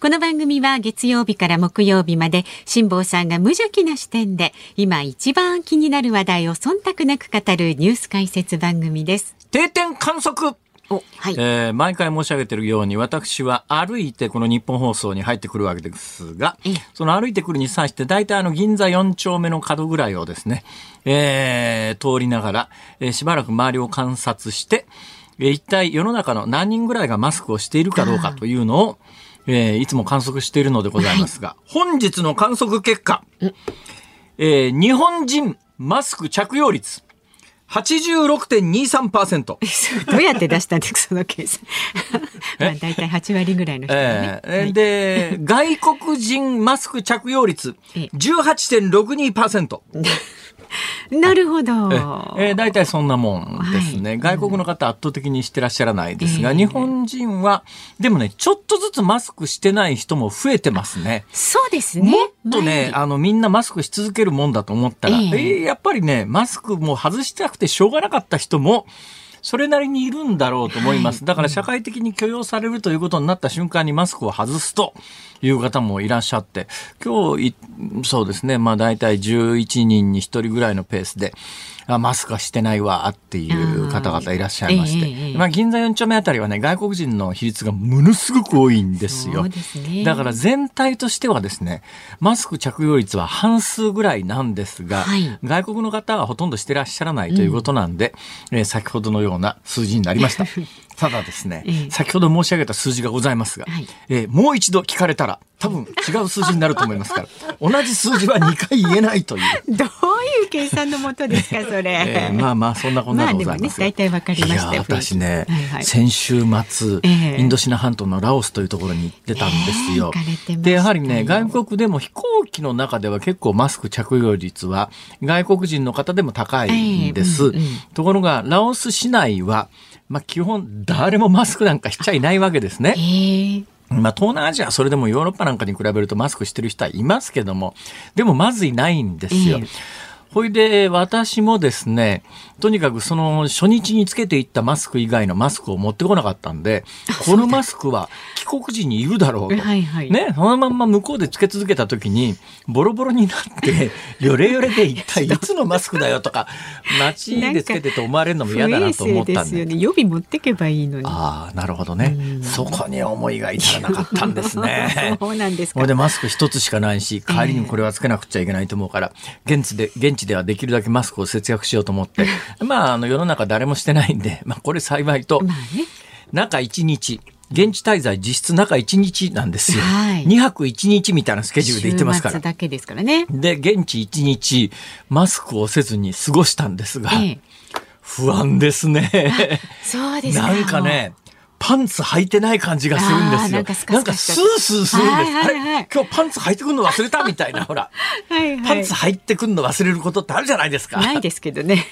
この番組は月曜日から木曜日まで辛坊さんが無邪気な視点で今一番気になる話題を忖度なく語るニュース解説番組です。定点観測お、はい。えー毎回申し上げているように私は歩いてこの日本放送に入ってくるわけですがええ、その歩いてくるに際して大体あの銀座4丁目の角ぐらいをですね、えー通りながら、えーしばらく周りを観察して、えー一体世の中の何人ぐらいがマスクをしているかどうかというのを、えーいつも観測しているのでございますが、本日の観測結果、えー日本人マスク着用率86.23%。どうやって出したんですか、その計算。まあ大体8割ぐらいの人がね。ええはいで、外国人マスク着用率ええ18.62%。なるほど。えー、大体そんなもんですね、外国の方圧倒的にしてらっしゃらないですが、ええ日本人は、でもね、ちょっとずつマスクしてない人も増えてますね。そうですね。もっとね、あの、みんなマスクし続けるもんだと思ったら、えええーやっぱりね、マスクも外したくてしょうがなかった人も、それなりにいるんだろうと思います。だから社会的に許容されるということになった瞬間にマスクを外すという方もいらっしゃって、今日い、そうですね、まあ大体11人に1人ぐらいのペースで、あマスクはしてないわっていう方々いらっしゃいまして、ええええまあ銀座4丁目あたりはね、外国人の比率がものすごく多いんですよ。ね。だから全体としてはですね、マスク着用率は半数ぐらいなんですが、はい外国の方はほとんどしてらっしゃらないということなんで、えー先ほどのような数字になりました。ただですね、ええ。先ほど申し上げた数字がございますが、はい。えーもう一度聞かれたら、多分違う数字になると思いますから、同じ数字は2回言えないという。どういう計算のもとですか、それ。えーまあまあそんなこんなでございますまあね大体わかりましたよいや私ね、はいはい先週末、ええインドシナ半島のラオスというところに行ってたんですよ。ねえ行かれてましたよでやはりね外国でも飛行機の中では結構マスク着用率は外国人の方でも高いんです。ええうんうんところがラオス市内はまあ基本誰もマスクなんかしちゃいないわけですね。ええまあ、東南アジア、それでもヨーロッパなんかに比べるとマスクしてる人はいますけども、でもまずいないんですよ。ええほいで、私もですね、とにかくその初日につけていったマスク以外のマスクを持ってこなかったんで、このマスクは帰国時にいるだろうと。はいはいね、そのまんま向こうでつけ続けた時に、ボロボロになって、ヨレヨレで一体いつのマスクだよとか、街でつけてて思われるのも嫌だなと思ったんで。不衛生ですよね。予備持ってけばいいのに。ああ、なるほどね。そこに思いが至らなかったんですね。そうなんですかこれ。でマスク一つしかないし、帰りにこれはつけなくちゃいけないと思うから、現地で、現地ではできるだけマスクを節約しようと思って、まあ、あの、世の中誰もしてないんで、まあ、これ幸いと、まあね。中1日、現地滞在実質中1日なんですよ。はい2泊1日みたいなスケジュールで行ってますから。だけですからね。で、現地1日、マスクをせずに過ごしたんですが、ええ不安ですね。そうですなんかね、パンツ履いてない感じがするんですよ。なんかスースーするんです。はいはいはいあれ今日パンツ履いてくるの忘れたみたいな、ほら。はいはい。パンツ履いてくるの忘れることってあるじゃないですか。ないですけどね。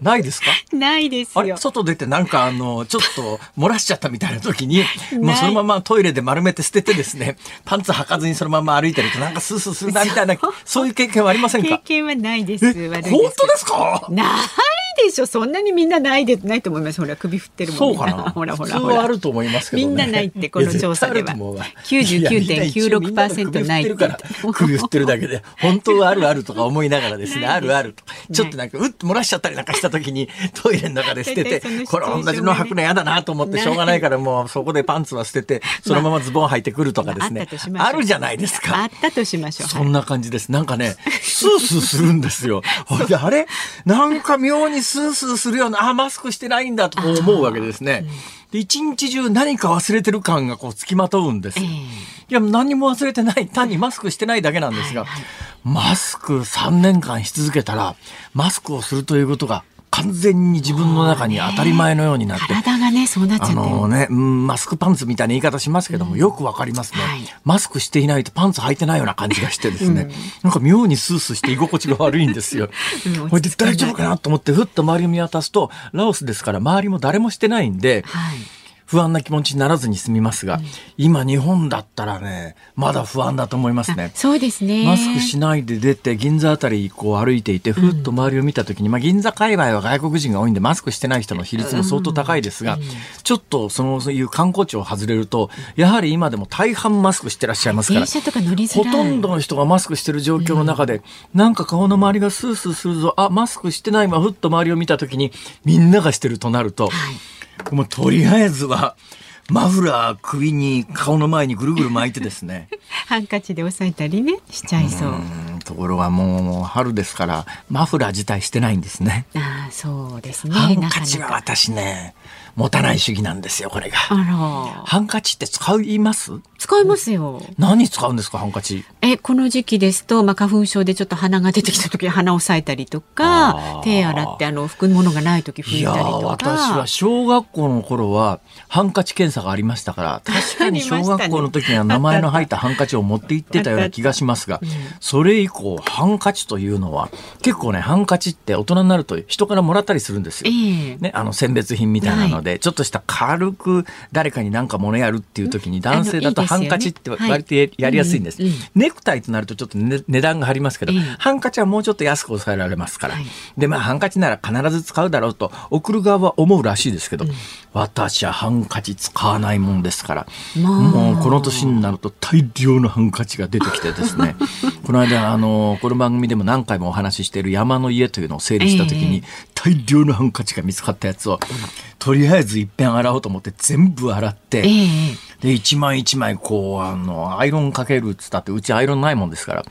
ないですか？ないですあれよ。外出てなんかあの、ちょっと漏らしちゃったみたいな時に、もうそのままトイレで丸めて捨ててですね、パンツ履かずにそのまま歩いてるとなんかスースーするなみたいな、そういう経験はありません経か験はないです。本当ですか？ないでしょ。そんなにみんなないでないと思います。ほら首振ってるもん。そうかな？ほらほらほら。はあると思いますけどね。みんなないってこの調査ではいや絶対あると思うわ99.96%ない首振ってるから首振ってるだけで、本当はあるあるとか思いながらですね、あるあると。ちょっとなんか、うっと漏らしちゃったりなんかした時に、トイレの中で捨ててこれ同じの履くの嫌だなと思ってしょうがないから、もうそこでパンツは捨てて、そのままズボン履いてくるとかですねまあるじゃないですあかっ。たとしましょう。そんな感じです。なんかね、スースーするんですよ。あれ？なんか妙にスースーするような、あ、マスクしてないんだと思うわけですね。で、一日中何か忘れてる感がこう付きまとうんです。ええいや、何も忘れてない。単にマスクしてないだけなんですが、マスク3年間し続けたら、マスクをするということが完全に自分の中に当たり前のようになって。体がね、そうなっちゃってあのね、うんマスクパンツみたいな言い方しますけども、よくわかりますね、はいマスクしていないとパンツ履いてないような感じがしてですね、なんか妙にスースーして居心地が悪いんですよ。うんこれで大丈夫かなと思って、ふっと周りを見渡すと、ラオスですから周りも誰もしてないんで、はい。不安な気持ちにならずに済みますが、今日本だったらね、まだ不安だと思いますね。そうですね。マスクしないで出て銀座あたりこう歩いていてふっと周りを見た時に、まあ、銀座界隈は外国人が多いんでマスクしてない人の比率も相当高いですが、ちょっとそのそういう観光地を外れるとやはり今でも大半マスクしてらっしゃいますから電車とか乗りづらい。ほとんどの人がマスクしてる状況の中で、なんか顔の周りがスースーするぞあマスクしてないまふっと周りを見た時にみんながしてるとなると、もうとりあえずはマフラー首に顔の前にぐるぐる巻いてですね ハンカチで押さえたりね、しちゃいそう。うんところがもう春ですからマフラー自体してないんですね。ああ、そうですね。ハンカチは。私ね持たない主義なんですよこれが。ハンカチって使います？使いますよ。何使うんですかハンカチ？え、この時期ですと、まあ、花粉症でちょっと鼻が出てきた時に鼻を押さえたりとか手洗って、あの、拭くものがない時拭いたりとか。ー私は小学校の頃はハンカチ検査がありましたから確かに小学校の時には名前の入ったハンカチを持って行ってたような気がしますがそれ以降ハンカチというのは結構ねハンカチって大人になると人からもらったりするんですよ。ええね、あの選別品みたいなので、ちょっとした軽く誰かに何か物やるっていう時に男性だとハンカチって割とややりやすいんです、うんうんネクタイとなるとちょっと、ね、値段が張りますけど、ええ。ハンカチはもうちょっと安く抑えられますから、はいでまあハンカチなら必ず使うだろうと送る側は思うらしいですけど、私はハンカチ使わないもんですから、まあ。もうこの年になると大量のハンカチが出てきてですね。この間あのこの番組でも何回もお話ししている山の家というのを整理した時に、え大量のハンカチが見つかったやつをとりあえず一遍洗おうと思って全部洗って、ええ。で一枚一枚こうあのアイロンかけるっつったってうちアイロンないもんですから。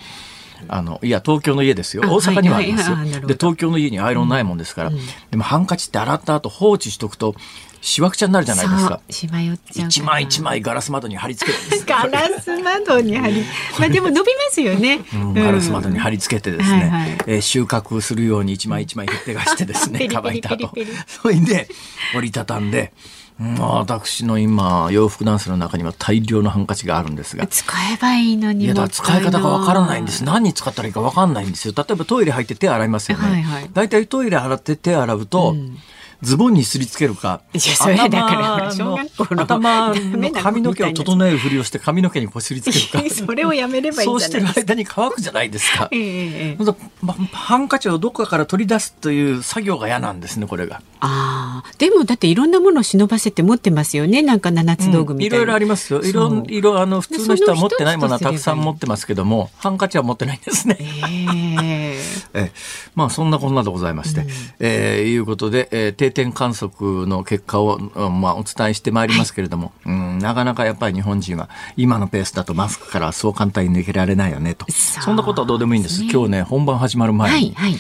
あのいや東京の家ですよ。あ大阪にはありますよ、はいはいはいあなるほど。で東京の家にアイロンないもんですから、でもハンカチって洗った後放置しとくとしわくちゃになるじゃないですか。しわ寄っちゃう一枚一枚ガラス窓に貼り付けてです。ねガラス窓に貼り、まあでも伸びますよね。うん。ガラス窓に貼り付けてですね、はいはい。えー収穫するように一枚一枚ひっぺがしてですね。乾いた後。ペリペリ。それで折りたたんで、うん私の今洋服ダンスの中には大量のハンカチがあるんですが。使えばいいのにいやだ使い方がわからないんです。何に使ったらいいかわかんないんですよ。例えばトイレ入って手洗いますよね。はいはい。だいたいトイレ洗って手洗うと、ズボンにすりつけるか。いやそれだからほら小学校の頭の髪の毛を整えるふりをして髪の毛にこすりつけるか。それをやめればいいそうしてるんじゃないですか。間に乾くじゃないですか。ええまハンカチをどこかから取り出すという作業が嫌なんですね、これが。ああ、でもだっていろんなものを忍ばせて持ってますよね。なんか七つ道具みたいな。いろいろありますよ。いろいろあの普通の人は持ってないものはたくさん持ってますけども、ハンカチは持ってないんですね。ええ えまあそんなこんなでございまして、えーいうことで、えー定点観測の結果を、うんまあ、お伝えしてまいりますけれども、うん、なかなかやっぱり日本人は今のペースだとマスクからそう簡単に抜けられないよねと。そんなことはどうでもいいんです。ね今日ね、本番始まる前に、はいはい。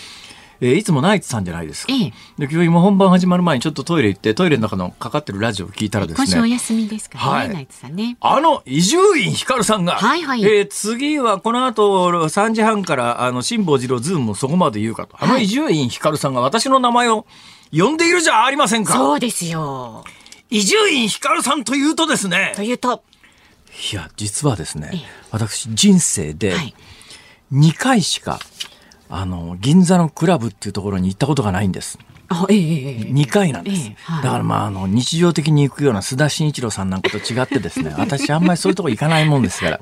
えーいつもナイツさんじゃないですか。ええで今日今本番始まる前にちょっとトイレ行って、トイレの中のかかってるラジオを聞いたらですね、今週お休みですからね、はいナイツさんね。あの、伊集院光さんが、はいはいえー次はこの後3時半から、あの、辛坊治郎ズームもそこまで言うかと。あのはい伊集院光さんが私の名前を呼んでいるじゃありませんか。そうですよ。伊集院光さんというとですねと。いうと、いや、実はですねええ、私人生ではい。2回しか、あの、銀座のクラブっていうところに行ったことがないんです。あ、ええええええ2回なんです。ええはいだからまあ、あの、日常的に行くような須田慎一郎さんなんかと違ってですね、私あんまりそういうとこ行かないもんですから、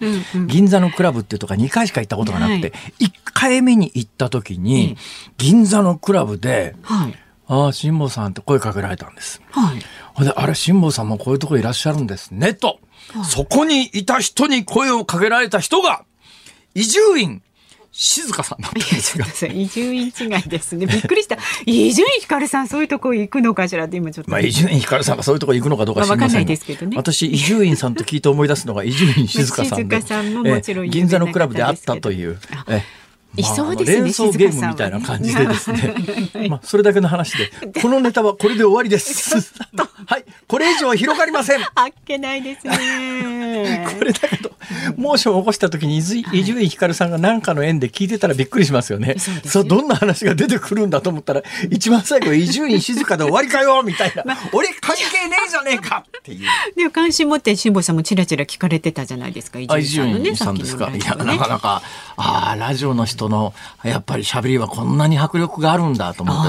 銀座のクラブっていうとこ2回しか行ったことがなくて、1回目に行った時えにえ、銀座のクラブで、はい。ああ、辛坊さんって声かけられたんです。はい。ほんで、あれ、辛坊さんもこういうとこいらっしゃるんですね、と。そこにいた人に声をかけられた人が、伊集院静香さんだったんですよ。伊集院違いですね。びっくりした。伊集院光さんそういうとこ行くのかしらって今ちょっと。まあ、伊集院光さんがそういうとこ行くのかどうか知りませんが、まあわかんないですけどね私、伊集院さんと聞いて思い出すのが伊集院静香さんで、静香さんももちろんえ銀座のクラブで会ったという。あえいそうですね連想ゲームみたいな感じでですね。まあ、それだけの話で、このネタはこれで終わりです。はい、これ以上は広がりません。あっけないですね。ねこれだけど、モーションを起こした時に伊集院光さんが何かの縁で聞いてたらびっくりしますよね。そう、ね、どんな話が出てくるんだと思ったら、一番最後伊集院静かで終わりかよみたいな。まあ、俺関係ねえじゃねえかっていう。でも関心持って辛坊さんもちらちら聞かれてたじゃないですか。伊集院さんのね。さんですか？いや、なかなか、ああ、ラジオの人の、やっぱり喋りはこんなに迫力があるんだと思っ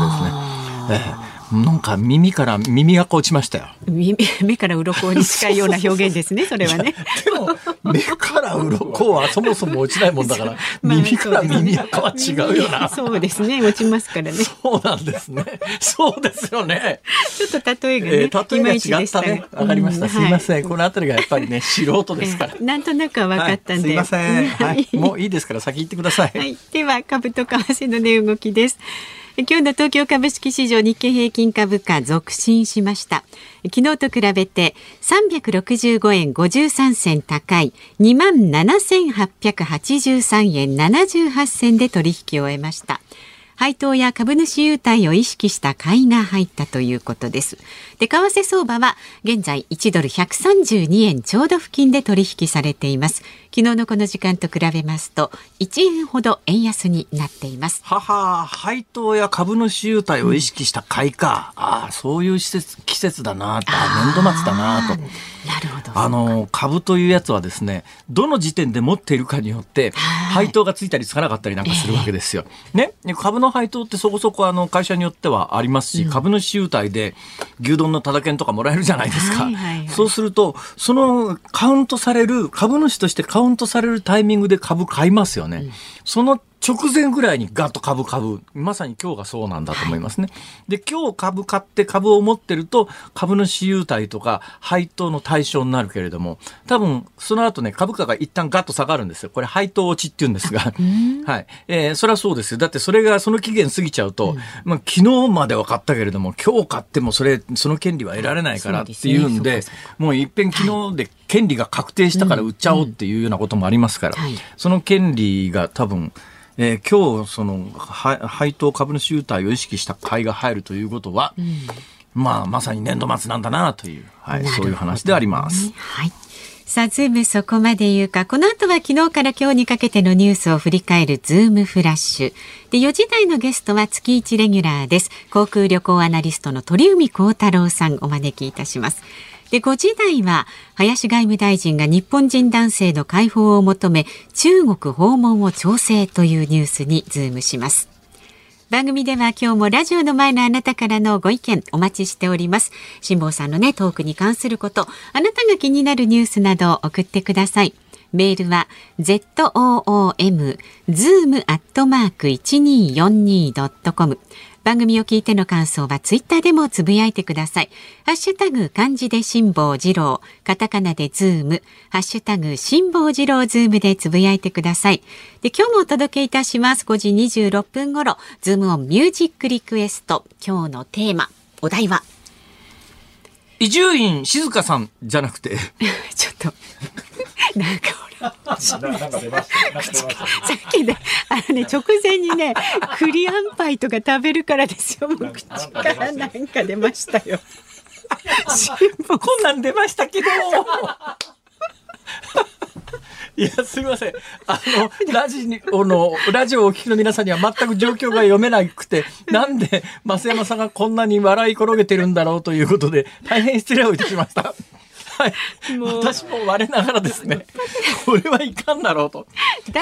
てですね。ええなんか耳から耳が落ちましたよ。耳目から鱗に近いような表現ですね、それはね。でも目から鱗はそもそも落ちないもんだから、耳から耳垢は違うよな。そうですね、落ちますからね。そうなんですね。そうですよね。ちょっと例えがね、えー、例えが違ったね。わかりました。すいません、このあたりがやっぱりね素人ですから。なんとなくは分かったんで。すいません。はい。もういいですから先行ってください。はい。では株と為替の値動きです。今日の東京株式市場日経平均株価続伸しました昨日と比べて365円53銭高い2万7883円78銭で取引を終えました配当や株主優待を意識した買いが入ったということです。で、為替相場は現在1ドル132円ちょうど付近で取引されています。昨日のこの時間と比べますと1円ほど円安になっています。はは、配当や株主優待を意識した買いか。うん、ああ、そういう施設季節だな、年度末だなと。なるほど。あの株というやつはですね、どの時点で持っているかによって配当がついたりつかなかったりなんかするわけですよ。えー、ね、株の配当ってそこそこあの会社によってはありますし、うん、株主優待で牛丼のただ券とかもらえるじゃないですか。はいはいはい、そうするとそのカウントされる株主としてカウントされるタイミングで株買いますよね。うん、その直前ぐらいにガッと株株。まさに今日がそうなんだと思いますね。で、今日株買って株を持ってると株主優待とか配当の対象になるけれども、多分その後ね、株価が一旦ガッと下がるんですよ。これ配当落ちって言うんですが。はい。えー、それはそうですよ。だってそれがその期限過ぎちゃうと、うん、まあ昨日までは買ったけれども、今日買ってもそれ、その権利は得られないからっていうんで、うでね、もういっぺん昨日で権利が確定したから売っちゃおうっていうようなこともありますから、はい、その権利が多分、えー、今日その配当株主優待を意識した買いが入るということは、うん、まあまさに年度末なんだなという、はい、そういう話であります。はいさあ、ズームそこまで言うか。この後は昨日から今日にかけてのニュースを振り返るズームフラッシュ。で、4時台のゲストは月1レギュラーです。航空旅行アナリストの鳥海高太朗さんお招きいたします。で5時台は林外務大臣が日本人男性の解放を求め中国訪問を調整というニュースにズームします。番組では今日もラジオの前のあなたからのご意見お待ちしております。辛坊さんのねトークに関することあなたが気になるニュースなどを送ってください。メールは zoom zoom アットマーク 1242.com 番組を聞いての感想はツイッターでもつぶやいてください。ハッシュタグ漢字で辛坊治郎、カタカナでズーム、ハッシュタグ辛坊治郎ズームでつぶやいてください。で、今日もお届けいたします。5時26分頃、ズームオンミュージックリクエスト。今日のテーマ、お題は？伊集院静香さんじゃなくて ちょっとなんかさっきね、あのね、直前にね、栗あんパイとか食べるからですよもう。口からなんか出ましたよ。こんなん出ましたけど。いや、すみません。あの、ラジオの、ラジオをお聞きの皆さんには全く状況が読めなくて、なんで、増山さんがこんなに笑い転げてるんだろうということで、大変失礼をいたしました。はい、もう。私も我ながらですね、これはいかんだろうと。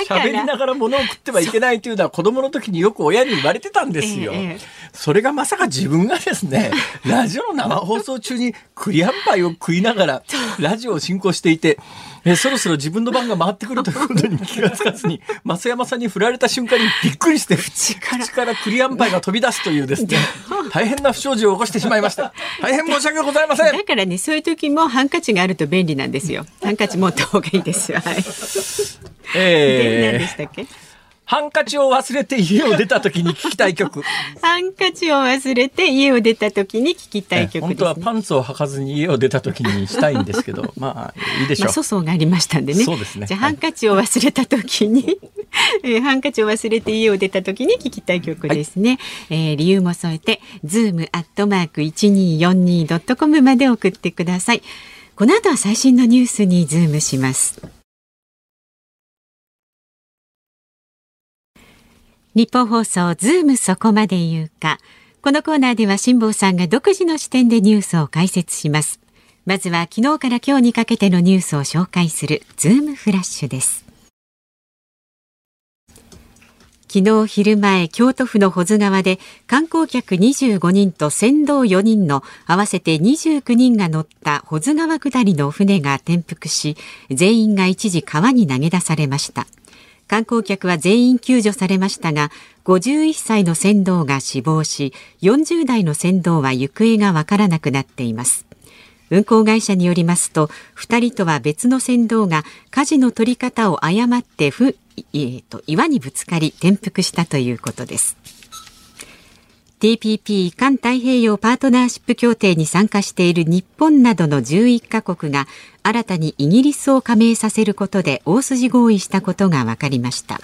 喋りながら物を食ってはいけないというのは子供の時によく親に言われてたんですよ。ええ、それがまさか自分がですね、ラジオの生放送中にクリアンパイを食いながらラジオを進行していて、えそろそろ自分の番が回ってくるということに気がつかずに、増山さんに振られた瞬間にびっくりして、口からクリアンパイが飛び出すというですね、大変な不祥事を起こしてしまいました。大変申し訳ございません。だからね、そういう時もハンカチがあると便利なんですよ。ハンカチ持った方がいいですよ。はい。えー、何でしたっけ？ハンカチを忘れて家を出た時に聞きたい曲。ハンカチを忘れて家を出た時に聞きたい曲、ね、本当はパンツを履かずに家を出た時にしたいんですけど、まあいいでしょう。まあ、粗相がありましたんでね。そうですね。じゃあ、ハンカチを忘れた時に、えー、ハンカチを忘れて家を出た時に聞きたい曲ですね。はい、えー、理由も添えて、ズームアットマーク一二四二ドットコムまで送ってください。この後は最新のニュースにズームしますニッポン放送ズームそこまで言うか。このコーナーでは辛坊さんが独自の視点でニュースを解説します。まずは昨日から今日にかけてのニュースを紹介するズームフラッシュです。昨日昼前、京都府の保津川で観光客25人と船頭4人の合わせて29人が乗った保津川下りの船が転覆し、全員が一時川に投げ出されました。観光客は全員救助されましたが、51歳の船頭が死亡し、40代の船頭は行方がわからなくなっています。運航会社によりますと、2人とは別の船頭が舵の取り方を誤ってふ、えーと、岩にぶつかり転覆したということです。TPP 環太平洋パートナーシップ協定に参加している日本などの11カ国が新たにイギリスを加盟させることで大筋合意したことが分かりました。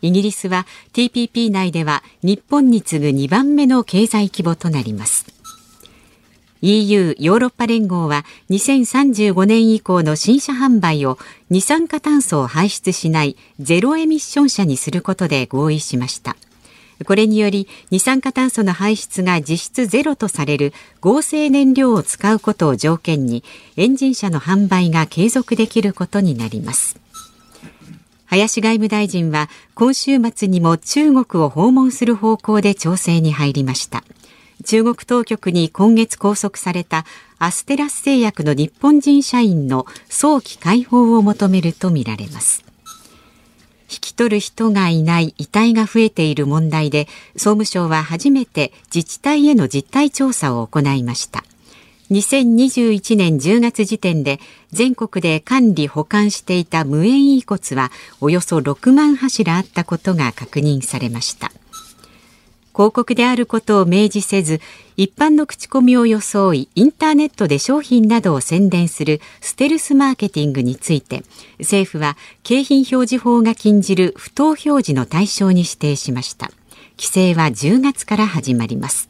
イギリスは TPP 内では日本に次ぐ2番目の経済規模となります。EU= ヨーロッパ連合は2035年以降の新車販売を二酸化炭素を排出しないゼロエミッション車にすることで合意しました。これにより二酸化炭素の排出が実質ゼロとされる合成燃料を使うことを条件にエンジン車の販売が継続できることになります。林外務大臣は今週末にも中国を訪問する方向で調整に入りました。中国当局に今月拘束されたアステラス製薬の日本人社員の早期解放を求めるとみられます。引き取る人がいない遺体が増えている問題で総務省は初めて自治体への実態調査を行いました。2021年10月時点で全国で管理保管していた無縁遺骨はおよそ6万柱あったことが確認されました。広告であることを明示せず一般の口コミを装いインターネットで商品などを宣伝するステルスマーケティングについて政府は景品表示法が禁じる不当表示の対象に指定しました。規制は10月から始まります。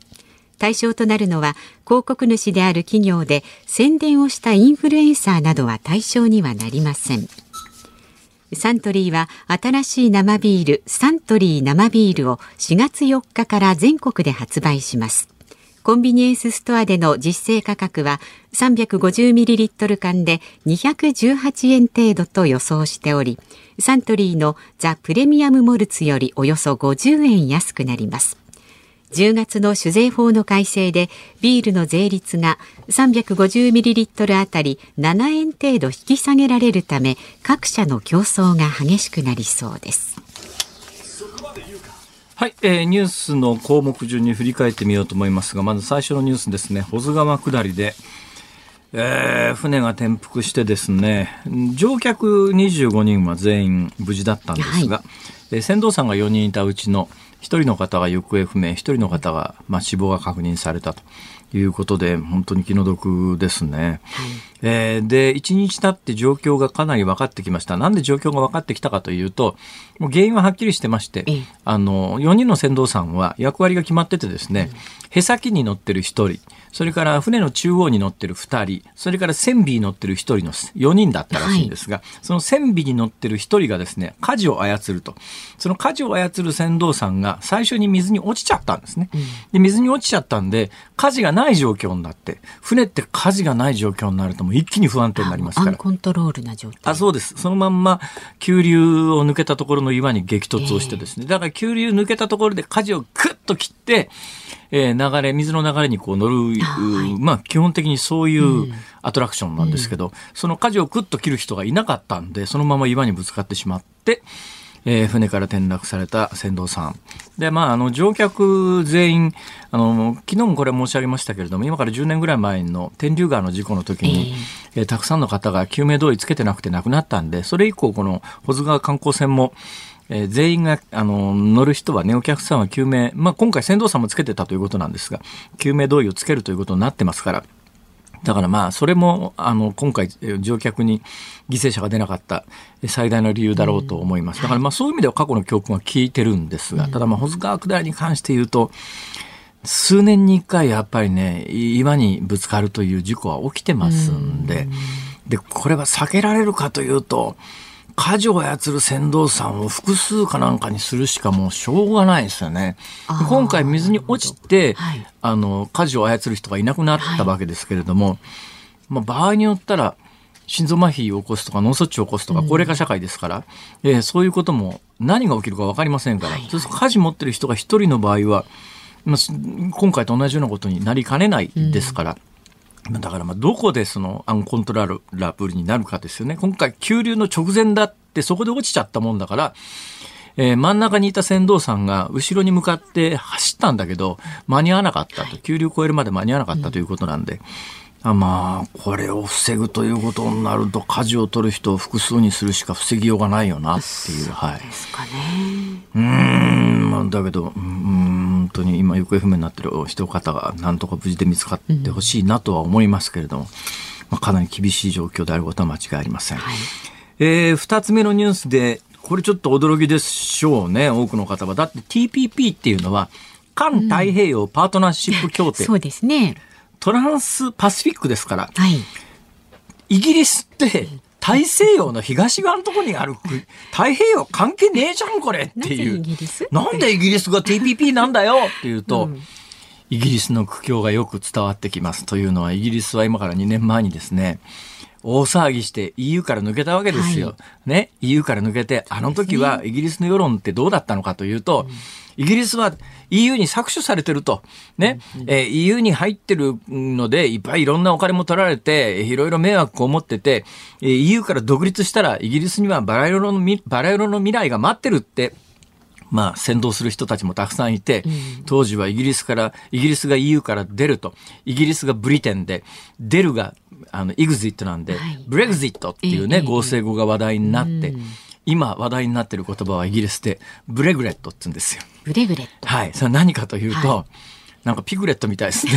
対象となるのは広告主である企業で宣伝をしたインフルエンサーなどは対象にはなりません。サントリーは新しい生ビールサントリー生ビールを4月4日から全国で発売します。コンビニエンスストアでの実勢価格は 350ml 缶で218円程度と予想しておりサントリーのザ・プレミアムモルツよりおよそ50円安くなります。10月の酒税法の改正でビールの税率が 350ml あたり7円程度引き下げられるため各社の競争が激しくなりそうです。はい、えー、ニュースの項目順に振り返ってみようと思いますがまず最初のニュースですね。保津川下りでえー、船が転覆してですね乗客25人は全員無事だったんですが、はい、えー、船頭さんが4人いたうちの1人の方が行方不明1人の方が、まあ、死亡が確認されたということで本当に気の毒ですね。はい。えー、で1日経って状況がかなり分かってきました。なんで状況が分かってきたかというともう原因ははっきりしてまして、あの4人の船頭さんは役割が決まっててですね、へさきに乗ってる1人それから船の中央に乗ってる2人それから船尾に乗ってる1人の4人だったらしいんですが、はい、その船尾に乗ってる1人がですね舵を操るとその舵を操る船頭さんが最初に水に落ちちゃったんですね。で水に落ちちゃったんで舵がない状況になって船って舵がない状況になるともう一気に不安定になりますから。コントロールな状態。あ、そうです。そのまんま、急流を抜けたところの岩に激突をしてですね、えー、だから急流抜けたところで舵をクッと切って、えー、流れ、水の流れにこう乗る、はい、まあ基本的にそういうアトラクションなんですけど、うん、その舵をクッと切る人がいなかったんで、そのまま岩にぶつかってしまって、えー、船から転落された船頭さん。で、まあ、あの、乗客全員、あの、昨日もこれ申し上げましたけれども、今から10年ぐらい前の天竜川の事故の時に、えー、えー、たくさんの方が救命胴衣つけてなくて亡くなったんで、それ以降、この保津川観光船も、えー、全員があの乗る人はね、お客さんは救命、まあ、今回船頭さんもつけてたということなんですが、救命胴衣をつけるということになってますから、だからまあ、それも、あの、今回、乗客に犠牲者が出なかった最大の理由だろうと思います。だからまあ、そういう意味では過去の教訓は聞いてるんですが、ただまあ、保津川下りに関して言うと、数年に一回やっぱりね、岩にぶつかるという事故は起きてますんで、で、これは避けられるかというと、舵を操る船頭さんを複数かなんかにするしかもうしょうがないですよね。今回水に落ちて、はい、あの、舵を操る人がいなくなったわけですけれども、はい、まあ、場合によったら、心臓麻痺を起こすとか脳卒中を起こすとか高齢化社会ですから、うん、えー、そういうことも何が起きるか分かりませんから、はい。はい、舵持ってる人が一人の場合は、まあ、今回と同じようなことになりかねないですから、うん、だからまあどこでそのアンコントローラブルになるかですよね。今回急流の直前だってそこで落ちちゃったもんだから、えー、真ん中にいた船頭さんが後ろに向かって走ったんだけど間に合わなかったと、急流越えるまで間に合わなかったということなんで。あまあ、これを防ぐということになると、舵を取る人を複数にするしか防ぎようがないよなっていう。はい。ですかね。うん、まあ、だけど、うん、本当に今行方不明になってる人方がなんとか無事で見つかってほしいなとは思いますけれども、うん、まあ、かなり厳しい状況であることは間違いありません。はい、えー、二つ目のニュースで、これちょっと驚きでしょうね、多くの方は。だって TPP っていうのは、環太平洋パートナーシップ協定。うん、そうですね。トランスパシフィックですから、はい、イギリスって大西洋の東側のところにある 太平洋関係ねえじゃんこれっていう。なんでイギリス？が TPP なんだよ？っていうと、うん、イギリスの苦境がよく伝わってきます。というのはイギリスは今から2年前にですね、大騒ぎして EU から抜けたわけですよ。はい、ね？EU から抜けて、あの時はイギリスの世論ってどうだったのかというと、うんイギリスは EU に搾取されてると。ね？えー、EU に入ってるので、いっぱいいろんなお金も取られて、いろいろ迷惑を持ってて、えー、EU から独立したら、イギリスにはバラ色の、バラ色の未来が待ってるって、まあ、扇動する人たちもたくさんいて、当時はイギリスから、イギリスが EU から出ると、イギリスが Britain で、出るが、あの、 exit なんで、はい、 Brexit っていうね、合成語が話題になって、今話題になっている言葉はイギリスで Bregret って言うんですよ。 Bregret はい。それは何かというと、はい、なんかピグレットみたいですね。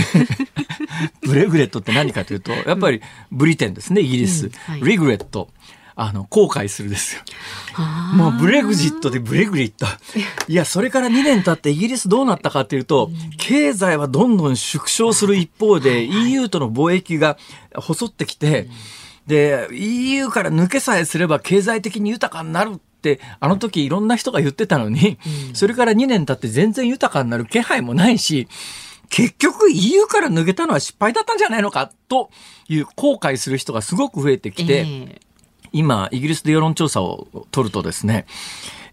Bregret って何かというと、やっぱり Britain ですね、イギリス。うんはい、 regret。あの、後悔するですよ。もうブレグジットでブレグリット。いや、それから2年経ってイギリスどうなったかっていうと、経済はどんどん縮小する一方で、EU との貿易が細ってきて、で、EU から抜けさえすれば経済的に豊かになるって、あの時いろんな人が言ってたのに、うん、それから2年経って全然豊かになる気配もないし、結局 EU から抜けたのは失敗だったんじゃないのかという後悔する人がすごく増えてきて、えー、今、イギリスで世論調査を取るとですね、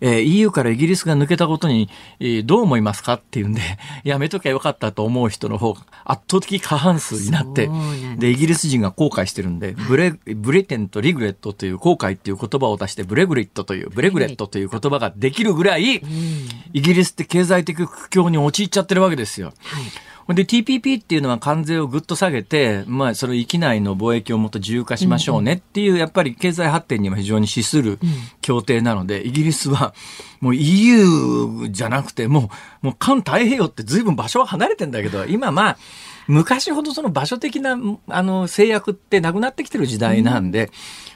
えー、EU からイギリスが抜けたことに、えー、どう思いますかっていうんで、やめときゃよかったと思う人の方が圧倒的過半数になって、で、イギリス人が後悔してるんで、ブレ、ブレテンとリグレットという後悔っていう言葉を出して、ブレグリットという、ブレグレットという言葉ができるぐらい、イギリスって経済的苦境に陥っちゃってるわけですよ。はいで、TPP っていうのは関税をぐっと下げて、まあ、その域内の貿易をもっと自由化しましょうねっていう、やっぱり経済発展には非常に資する協定なので、イギリスはもう EU じゃなくて、もう、もう環太平洋って随分場所は離れてんだけど、今まあ、昔ほどその場所的なあの制約ってなくなってきてる時代なんで、うん、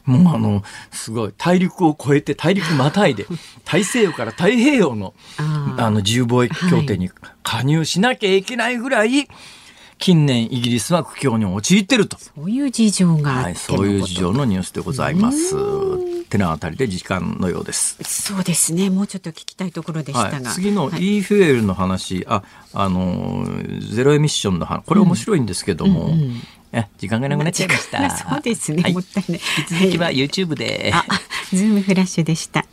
もうあのすごい大陸を越えて大陸またいで 大西洋から太平洋のあの自由貿易協定に加入しなきゃいけないぐらい、近年イギリスは苦境に陥ってると。そういう事情がはい、そういう事情のニュースでございます。てなあたりで時間のようです。そうですね。もうちょっと聞きたいところでしたが。はい、次の e フュエルの話、はい、あ、あのゼロエミッションの話、これ面白いんですけども。うんうんうんえ時間がなくなっちゃいました。そうですね、はい、もったいない。引き続きは YouTube で。あ、ズームフラッシュでした。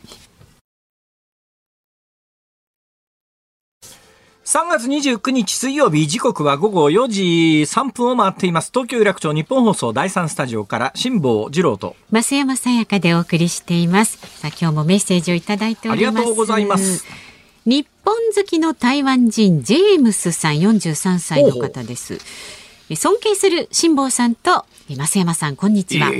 3月29日水曜日時刻は午後4時3分を回っています。東京有楽町日本放送第3スタジオから辛坊治郎と。増山さやかでお送りしています。さあ今日もメッセージをいただいております。ありがとうございます。日本好きの台湾人ジェームスさん43歳の方です尊敬する辛坊さんと増山さんこんにちは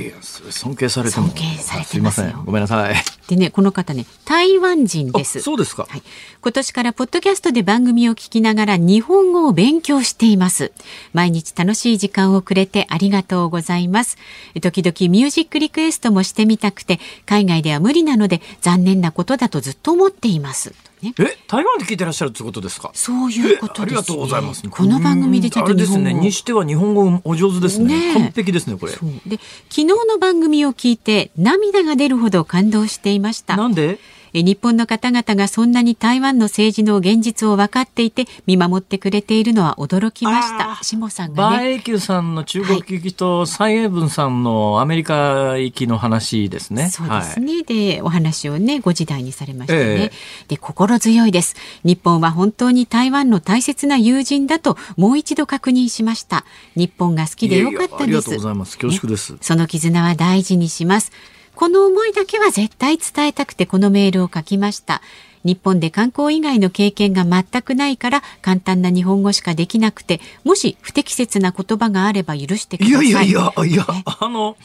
尊敬されても尊敬されてますごめんなさいでね、この方ね、台湾人です。そうですか。はい、今年からポッドキャストで番組を聞きながら日本語を勉強しています。毎日楽しい時間をくれてありがとうございます。時々ミュージックリクエストもしてみたくて、海外では無理なので残念なことだとずっと思っています。ね、え、台湾で聞いてらっしゃるってことですか？そういうことです、ね、ありがとうございます。この番組でちゃんと日本語あれですね。にしては日本語お上手ですね。ね完璧ですね、これ。で、昨日の番組を聞いて涙が出るほど感動していました。なんで？え日本の方々がそんなに台湾の政治の現実を分かっていて見守ってくれているのは驚きました。下さんがね。馬英九さんの中国行きと蔡英文さんのアメリカ行きの話ですね。そうですね。はい、で、お話をね、ご時代にされましたね、えー、で、心強いです。日本は本当に台湾の大切な友人だともう一度確認しました。日本が好きでよかったです。いやいやありがとうございます。恐縮です、ね、その絆は大事にします。この思いだけは絶対伝えたくてこのメールを書きました。日本で観光以外の経験が全くないから簡単な日本語しかできなくてもし不適切な言葉があれば許してください。いやいやいやあの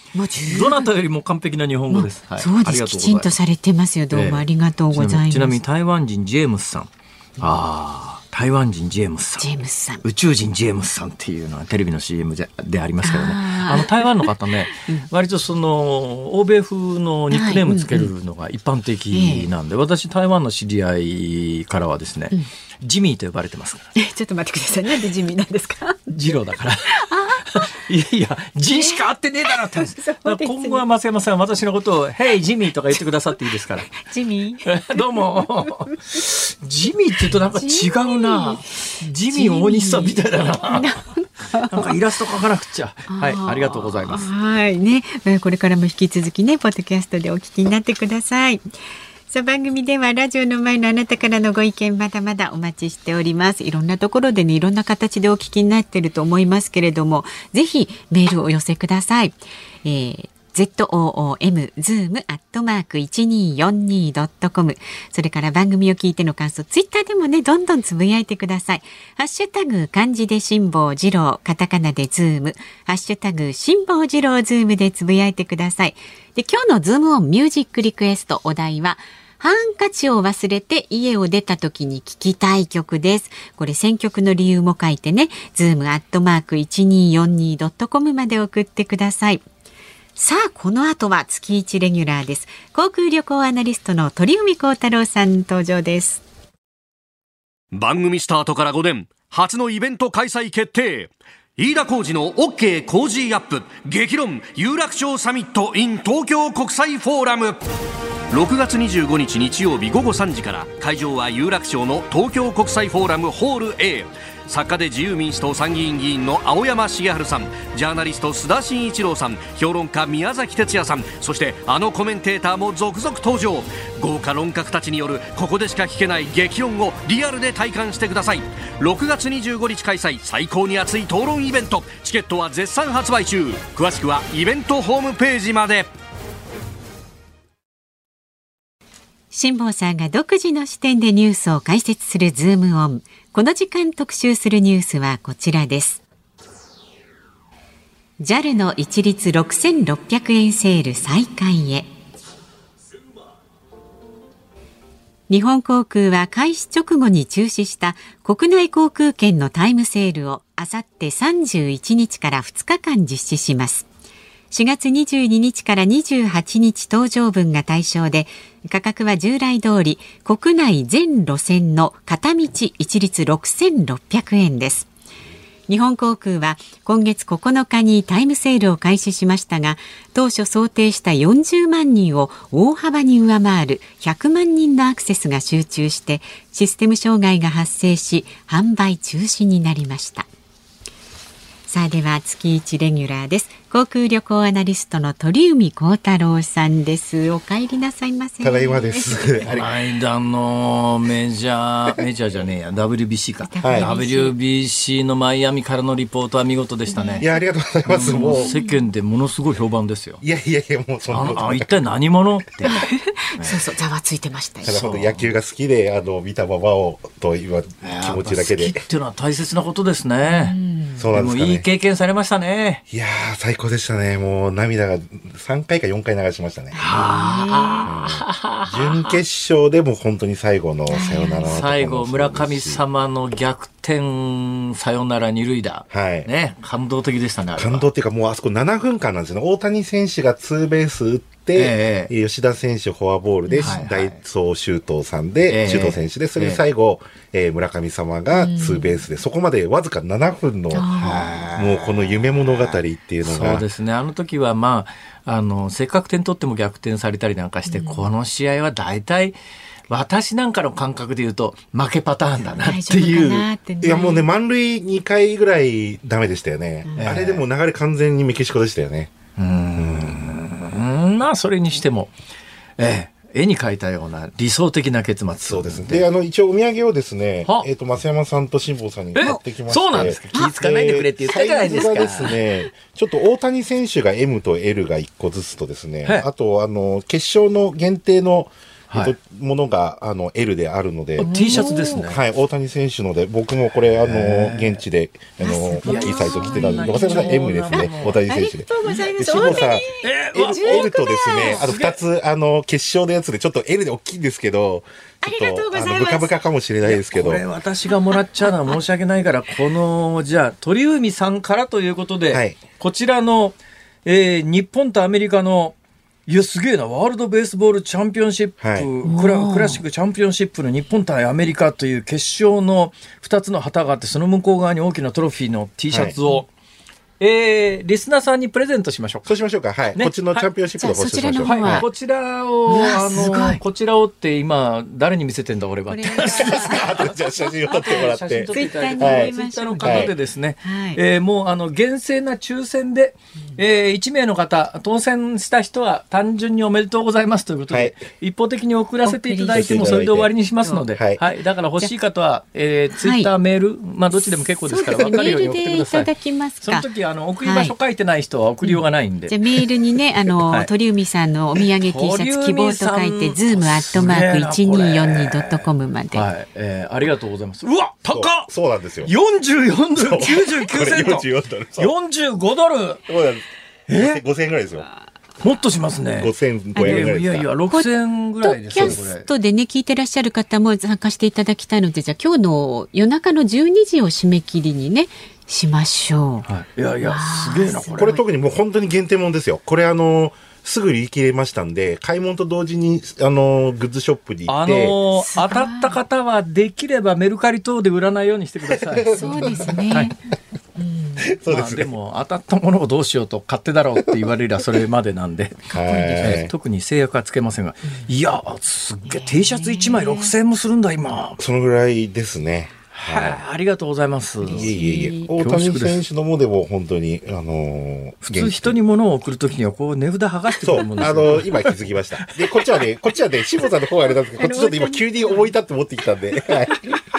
どなたよりも完璧な日本語です。はい、そうですきちんとされてますよ。どうもありがとうございます。えー、ちなみに台湾人ジェームスさん。ああ。台湾人ジェームスさん。ジェームスさん。宇宙人ジェームスさんっていうのはテレビの CM ででありますけどね。あの台湾の方ね、うん、割とその欧米風のニックネームつけるのが一般的なんで、はいうんうん、私台湾の知り合いからはですね、うん、ジミーと呼ばれてますから。ちょっと待ってください。なんでジミーなんですか？ジローだから。いやいや、G しか合ってねえだろって。ね、今後は松山さん、私のことを、ヘイ、ジミーとか言ってくださっていいですから。ジミーどうも。ジミーって言うとなんか違うな。ジミー大西さんみたいだな。なんかイラスト描かなくちゃ。はい、ありがとうございます。はい、ね、これからも引き続きね、ポッドキャストでお聞きになってください。さあ番組ではラジオの前のあなたからのご意見まだまだお待ちしております。いろんなところでね、いろんな形でお聞きになっていると思いますけれども、ぜひメールをお寄せください。えー zoom zoom アットマーク一二四二ドットコム。それから番組を聞いての感想、ツイッターでもね、どんどんつぶやいてください。ハッシュタグ漢字で辛坊治郎、カタカナでズーム、ハッシュタグ辛坊治郎ズームでつぶやいてください。で、今日のズームオンミュージックリクエストお題は、ハンカチを忘れて家を出た時に聴きたい曲です。これ選曲の理由も書いてね、ズームアットマーク 1242.com まで送ってください。さあ、この後は月一レギュラーです。航空旅行アナリストの鳥海高太郎さん登場です。番組スタートから5年、初のイベント開催決定。飯田浩二の OK 工事アップ激論有楽町サミット in 東京国際フォーラム6月25日日曜日午後3時から会場は有楽町の東京国際フォーラムホール A 作家で自由民主党参議院議員の青山茂春さんジャーナリスト須田慎一郎さん評論家宮崎哲也さんそしてあのコメンテーターも続々登場。豪華論客たちによるここでしか聞けない激論をリアルで体感してください。6月25日開催最高に熱い討論イベント。チケットは絶賛発売中。詳しくはイベントホームページまで。辛坊さんが独自の視点でニュースを解説するズームオン。この時間特集するニュースはこちらです。JAL の一律6600円セール再開へ。日本航空は開始直後に中止した国内航空券のタイムセールをあさって31日から2日間実施します。4月22日から28日搭乗分が対象で価格は従来通り国内全路線の片道一律6600円です。日本航空は今月9日にタイムセールを開始しましたが当初想定した40万人を大幅に上回る100万人のアクセスが集中してシステム障害が発生し販売中止になりました。さあでは月一レギュラーです。航空旅行アナリストの鳥海高太郎さんです。お帰りなさいませ。ただいまです。間のメジャーメジャーじゃねえや。WBC か、はい、WBC のマイアミからのリポートは見事でしたね。いやありがとうございます。もう。世間でものすごい評判ですよ。いやいやいやもうそんなあ一体何者って。そうそうざわついてましたただ本当野球が好きであの見たままをという気持ちだけで。好きっていうのは大切なことですね。そうなんですか、ね、でもいい経験されましたね。いやー、最高でしたね。もう涙が3回か4回流しましたね。準決勝でも本当に最後のサヨナラ最後、村上そう様の逆転サヨナラ二塁打。はいね、感動的でしたね、感動っていうかもうあそこ7分間なんですよね。大谷選手がツーベース打って、ええ吉田選手フォアボールで、はいはい。大走周東さんえで、え周東選手で、それで最後、えー村上様がツーベースで、そこまでわずか7分の、もうこの夢物語っていうのが。そうで、すね。あの時は、まあ、あの、せっかく点取っても逆転されたりなんかして、この試合は大体、私なんかの感覚で言うと、負けパターンだなっていう。いやもうね、満塁2回ぐらいダメでしたよね。あれでも流れ完全にメキシコでしたよね。それにしても、ええ、絵に描いたような理想的な結末。そうですね。で、あの、一応お土産をですねは、えっ、と、増山さんと辛坊さんに買ってきまして。えそうなんですか？気ぃつかないでくれって言ったじゃないですかサイズがですね、ちょっと大谷選手が M と L が1個ずつとですね、はいあと、あの、決勝の限定の、はい。えっと、ものが、あの、L であるので、T シャツですね。はい、大谷選手ので、僕もこれ、あの、現地で、あの、大きい。サイト来てたんで、増山さん M ですね、大谷選手で。ありがとうございます。で辛坊さん、L, とですね、あと二つ、あの、決勝のやつで、ちょっと L で大きいんですけど、ちょっと、あの、ブカブカかもしれないですけど。こ、れ私がもらっちゃうのは申し訳ないから、この、じゃあ、鳥海さんからということで、はい。こちらの、えー日本とアメリカの、いや、すげえな、ワールドベースボールチャンピオンシップ、はい。クラクラシックチャンピオンシップの日本対アメリカという決勝の2つの旗があって、その向こう側に大きなトロフィーの T シャツを、えーリスナーさんにプレゼントしましょうか。そうしましょうか。はい。ね。こっちのチャンピオンシップの方はいしましょう。はは。い、こちらを、うわあすごい。の、こちらをって今、誰に。見せてんだ俺はって。これ後でじゃあ写真を撮ってもらって。写真撮。っていただいて、ツイッターにはい、入れましょうツイッターの方でですね、はい。えーもうあの厳正な抽選で、えー、1名の方、当選した人は単純におめでとうございますということで、はい。一方的に送らせていただいてもそれで終わりにしますので、はい。はい、だから欲しい方は、えー、ツイッター、メール、まあどっちでも結構ですから、分かるように送ってください。メールでいただきますか。その時あの送り場所書いてない人は送りようがないんで。じゃあメールにね、あの、はい鳥海さんのお土産 T シャツ希望と書いて、ズームアットマークすげえなこれ 1242.com まで。はい、えー、ありがとうございます。うわ、高っそうそうなんですよ。!44 ドル99セントこれ44ドル。そう45ドルそうなんです。え ?5000 円ぐらいですよ。もっとしますね。5500円ぐらいですか？いやいや、6000円ぐポらいですキャス。トでね、聞いてらっしゃる方も参加していただきたいので、じゃあ今日の夜中の12時を締め切りにね、しましょう。はい、いやいや、すげえな、これ。これ特にもう本当に限定もんですよ。これあの、すぐ売り切れましたんで、買い物と同時に、あの、グッズショップに行あって、のー当たった方はできればメルカリ等で売らないようにしてください。そうですね。まあで そうですね。も当たったものをどうしようと勝手だろうって言われりゃ それまでなんで、はい。え特に制約はつけませんが、いや、すっげえ T シャツ1枚6000円もするんだ今。そのぐらいですね。はい、ありがとうございます。いえいえいえ。大谷選手のもでも本当に、あのー、普通人に物を送るときにはこう値札剥がしてくるもんですよあの、今気づきました。で、こっちはね、こっちはね、志保さんの方はあれなんですけど、こっちちょっと今急に思い立って持ってきたんで、はい。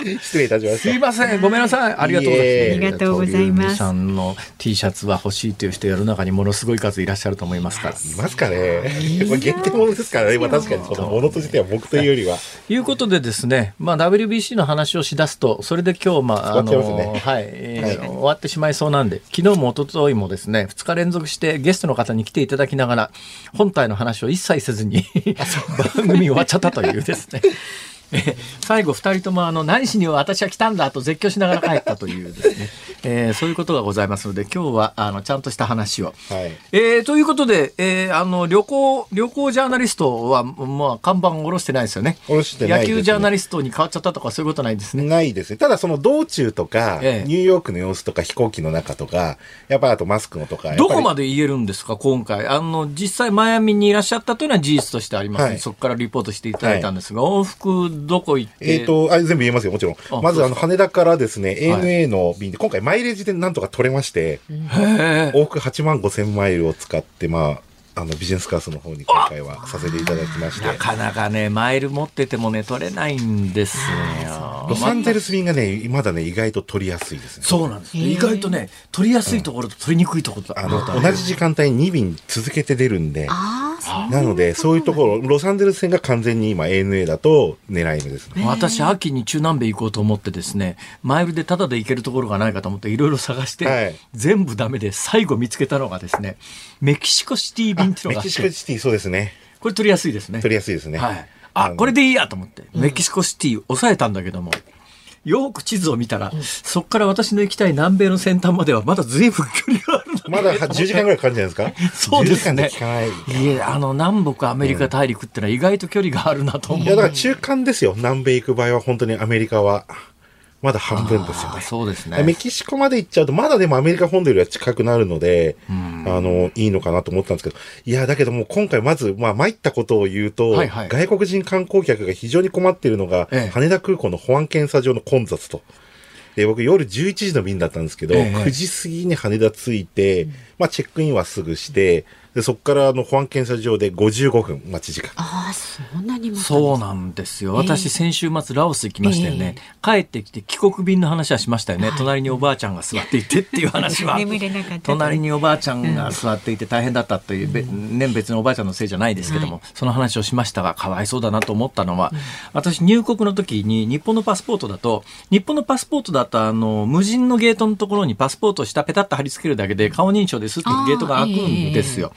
失礼いたしました。すいません、ごめんなさい。ありがとうございます。ありがとうございますさんの T シャツは欲しいという人世の中にものすごい数いらっしゃると思いますから。いますかね。まあ限定ものですからね。まあ確かにそのものとしては僕というよりは。ということでですね、まあ、WBC の話をしだすと、それで今日、まあ、あ終わっちゃいますねはい、えーはい終わってしまいそうなんで、昨日も一昨日もですね、2日連続してゲストの方に来ていただきながら、本体の話を一切せずに、番組終わっちゃったというですね。え ー最後2人ともあの何しに私は来たんだと絶叫しながら帰ったというですね、えーそういうことがございますので今日はあのちゃんとした話を。はい。えーということで、えーあの旅行旅行ジャーナリストは、まあ、看板下ろしてないですよね。下ろしてないですね野球ジャーナリストに変わっちゃったとかそういうことないですね。ないですね。ただその道中とか、ええニューヨークの様子とか飛行機の中とか、やっぱりあとマスクのとか。どこまでで言えるんですか、今回。あの、実際マイアミにいらっしゃったというのは事実としてあります、はいそこからリポートしていただいたんですが、往復どこ行って？えっ、と、あれ全部言えますよ、もちろんあ。まずあの、羽田からですね、はい ANA の便で、今回マイレージでなんとか取れまして、往復8万5千マイルを使って、まあ、あの、ビジネスクラスの方に今回はさせていただきまして。なかなかね、マイル持っててもね、取れないんですよ。あロサンゼルス便がね、まだね、意外と取りやすいですね。そうなんです。意外とね、取りやすいところと取りにくいところとあの、同じ時間帯に2便続けて出るんで。なので、そういうところ、ロサンゼルス線が完全に今 ANA だと狙い目ですね。私、秋に中南米行こうと思ってですね、マイルでタダで行けるところがないかと思っていろいろ探して、はい全部ダメで最後見つけたのがですね、メキシコシティ便っていうのメキシコシティ、そうですね。これ取りやすいですね。取りやすいですね。はい。あ、これでいいやと思って、メキシコシティ抑えたんだけども、よく地図を見たら、そこから私の行きたい南米の先端まではまだ随分距離があるのまだ10時間ぐらいかかるんじゃないですか？そうですね10時間で聞かない。いや、あの、南北アメリカ大陸ってのは意外と距離があるなと思う。いや、だから中間ですよ。南米行く場合は本当にアメリカは、まだ半分ですよあね。そうですね。メキシコまで行っちゃうと、まだでもアメリカ本土よりは近くなるので、あの、いいのかなと思ったんですけど、いや、だけどもう今回まず、まあ、参ったことを言うと、はいはい外国人観光客が非常に困っているのが、ええ羽田空港の保安検査場の混雑と。で、僕夜11時の便だったんですけど、ええ9時過ぎに羽田着いて、まあ、チェックインはすぐして、で、そこからあの保安検査場で55分待ち時間。ああ、そんなにも。そうなんですよ。私、先週末ラオス行きましたよね。帰ってきて帰国便の話はしましたよね。隣におばあちゃんが座っていてっていう話は。眠れなかった隣におばあちゃんが座っていて大変だったという、べ年別のおばあちゃんのせいじゃないですけども、その話をしましたが、かわいそうだなと思ったのは、私入国の時に日本のパスポートだと、日本のパスポートだと、あの、無人のゲートのところにパスポートを下ペタッと貼り付けるだけで顔認証ですってゲートが開くんですよ。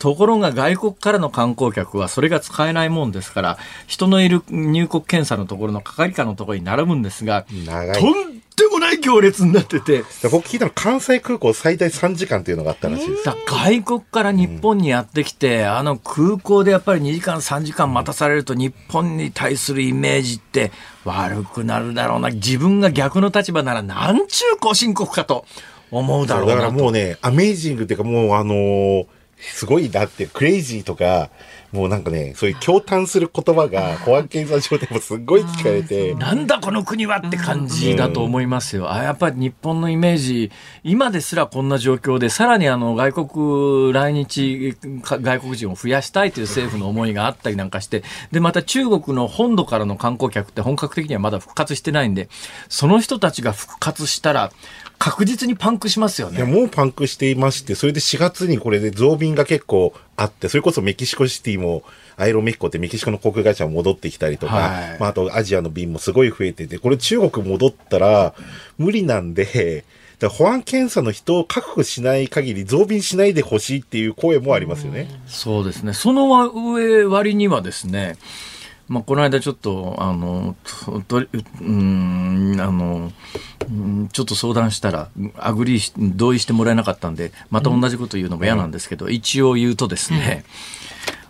ところが外国からの観光客はそれが使えないもんですから、人のいる入国検査のところの係官のところに並ぶんですが、とんでもない行列になってて、で僕聞いたの関西空港最大3時間っていうのがあったらしいです。だ外国から日本にやってきて、あの空港でやっぱり2時間3時間待たされると日本に対するイメージって悪くなるだろうな。自分が逆の立場ならなんちゅうご深刻かと思うだろうなと。だからもうね、アメイジングっていうかもうあのーすごいなって、クレイジーとか、もうなんかね、そういう驚嘆する言葉が保安検査場でもすっごい聞かれて、なんだこの国はって感じだと思いますよ。あやっぱり日本のイメージ、今ですらこんな状況で、さらにあの外国来日か外国人を増やしたいという政府の思いがあったりなんかして、で、また中国の本土からの観光客って本格的にはまだ復活してないんで、その人たちが復活したら、確実にパンクしますよね。もうパンクしていまして、それで4月にこれで増便が結構あって、それこそメキシコシティも、アイロメヒコってメキシコの航空会社も戻ってきたりとか、はいまあ、あとアジアの便もすごい増えてて、これ中国戻ったら無理なんで、だ保安検査の人を確保しない限り増便しないでほしいっていう声もありますよね。そうですね。その上割にはですね、まあ、この間ちょっと、あの、ととうーん、あの、うんちょっと相談したら、 agree し、同意してもらえなかったんで、また同じこと言うのも嫌なんですけど、一応言うとですね、